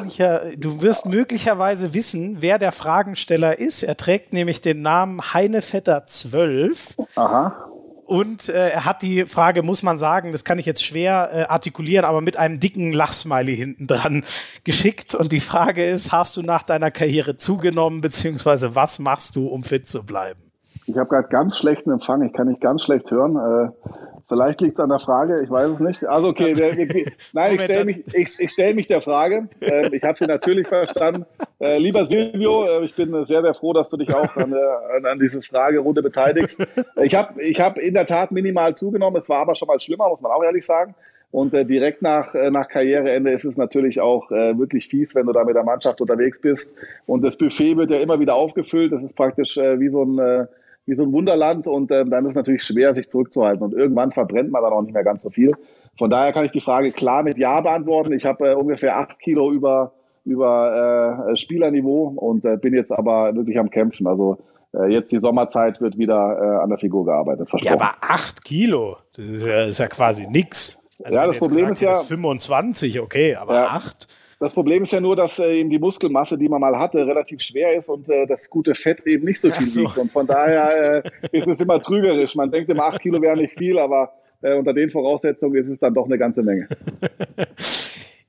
Du wirst möglicherweise wissen, wer der Fragensteller ist. Er trägt nämlich den Namen Heinevetter 12. Aha. Und äh, er hat die Frage, muss man sagen, das kann ich jetzt schwer äh, artikulieren, aber mit einem dicken Lachsmiley hinten dran geschickt. Und die Frage ist, hast du nach deiner Karriere zugenommen, beziehungsweise was machst du, um fit zu bleiben? Ich habe gerade ganz schlechten Empfang, ich kann nicht ganz schlecht hören. Äh, Vielleicht liegt es an der Frage, ich weiß es nicht. Also okay, der, der, nein, ich stelle mich, ich, ich stell mich der Frage. Ähm, ich habe sie natürlich verstanden. Äh, lieber Silvio, äh, ich bin sehr, sehr froh, dass du dich auch an, an, an dieser Fragerunde beteiligst. Ich habe ich hab in der Tat minimal zugenommen, es war aber schon mal schlimmer, muss man auch ehrlich sagen. Und äh, direkt nach, äh, nach Karriereende ist es natürlich auch äh, wirklich fies, wenn du da mit der Mannschaft unterwegs bist. Und das Buffet wird ja immer wieder aufgefüllt. Das ist praktisch äh, wie so ein äh, wie so ein Wunderland und ähm, dann ist es natürlich schwer, sich zurückzuhalten. Und irgendwann verbrennt man dann auch nicht mehr ganz so viel. Von daher kann ich die Frage klar mit Ja beantworten. Ich habe äh, ungefähr acht Kilo über, über äh, Spielerniveau und äh, bin jetzt aber wirklich am Kämpfen. Also äh, jetzt die Sommerzeit wird wieder äh, an der Figur gearbeitet. Ja, aber acht Kilo, das ist ja, ist ja quasi nix. Also ja, das Problem ist ja. 25, okay, aber ja. acht. Das Problem ist ja nur, dass äh, eben die Muskelmasse, die man mal hatte, relativ schwer ist und äh, das gute Fett eben nicht so viel so. wiegt. Und von daher äh, ist es immer trügerisch. Man denkt immer, acht Kilo wären nicht viel, aber äh, unter den Voraussetzungen ist es dann doch eine ganze Menge.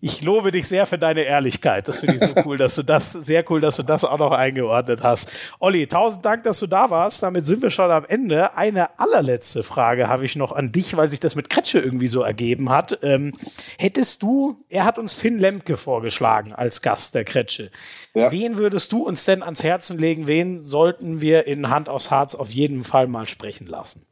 Ich lobe dich sehr für deine Ehrlichkeit. Das finde ich so cool, dass du das, sehr cool, dass du das auch noch eingeordnet hast. Olli, tausend Dank, dass du da warst. Damit sind wir schon am Ende. Eine allerletzte Frage habe ich noch an dich, weil sich das mit Kretsche irgendwie so ergeben hat. Ähm, hättest du, er hat uns Finn Lemke vorgeschlagen als Gast der Kretsche. Ja. Wen würdest du uns denn ans Herzen legen? Wen sollten wir in Hand aufs Harz auf jeden Fall mal sprechen lassen?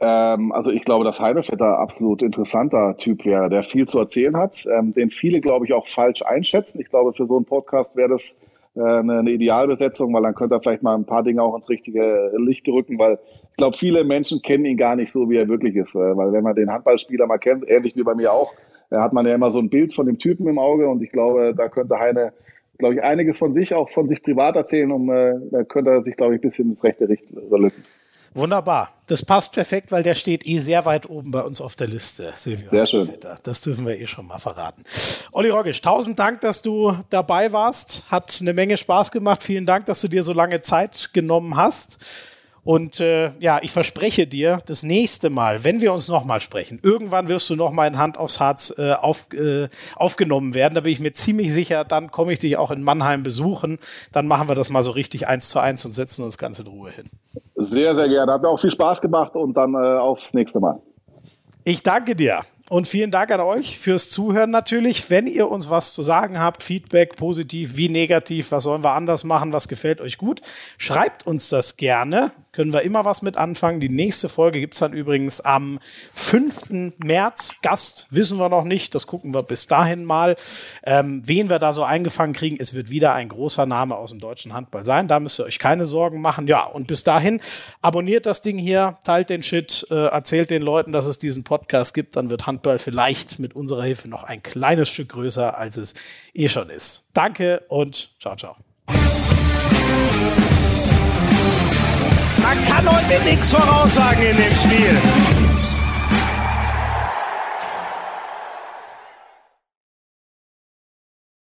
Ähm, also ich glaube, dass Heinevetter absolut interessanter Typ wäre, der viel zu erzählen hat, ähm, den viele, glaube ich, auch falsch einschätzen. Ich glaube, für so einen Podcast wäre das äh, eine, eine Idealbesetzung, weil dann könnte er vielleicht mal ein paar Dinge auch ins richtige Licht rücken, weil ich glaube, viele Menschen kennen ihn gar nicht so, wie er wirklich ist. Äh, weil wenn man den Handballspieler mal kennt, ähnlich wie bei mir auch, äh, hat man ja immer so ein Bild von dem Typen im Auge und ich glaube, da könnte Heine, glaube ich, einiges von sich, auch von sich privat erzählen, um äh, da könnte er sich, glaube ich, ein bisschen ins rechte Licht rücken. Wunderbar. Das passt perfekt, weil der steht eh sehr weit oben bei uns auf der Liste, Silvio. Sehr schön. Das dürfen wir eh schon mal verraten. Olli Rogisch, tausend Dank, dass du dabei warst. Hat eine Menge Spaß gemacht. Vielen Dank, dass du dir so lange Zeit genommen hast. Und äh, ja, ich verspreche dir, das nächste Mal, wenn wir uns nochmal sprechen, irgendwann wirst du nochmal in Hand aufs Harz äh, auf, äh, aufgenommen werden. Da bin ich mir ziemlich sicher, dann komme ich dich auch in Mannheim besuchen. Dann machen wir das mal so richtig eins zu eins und setzen uns ganz in Ruhe hin. Sehr, sehr gerne. Hat mir auch viel Spaß gemacht und dann äh, aufs nächste Mal. Ich danke dir. Und vielen Dank an euch fürs Zuhören natürlich. Wenn ihr uns was zu sagen habt, Feedback, positiv wie negativ, was sollen wir anders machen, was gefällt euch gut, schreibt uns das gerne können wir immer was mit anfangen. Die nächste Folge gibt es dann übrigens am 5. März. Gast wissen wir noch nicht, das gucken wir bis dahin mal. Ähm, wen wir da so eingefangen kriegen, es wird wieder ein großer Name aus dem deutschen Handball sein. Da müsst ihr euch keine Sorgen machen. Ja, und bis dahin abonniert das Ding hier, teilt den Shit, äh, erzählt den Leuten, dass es diesen Podcast gibt. Dann wird Handball vielleicht mit unserer Hilfe noch ein kleines Stück größer, als es eh schon ist. Danke und ciao, ciao. Man kann heute nichts voraussagen in dem Spiel.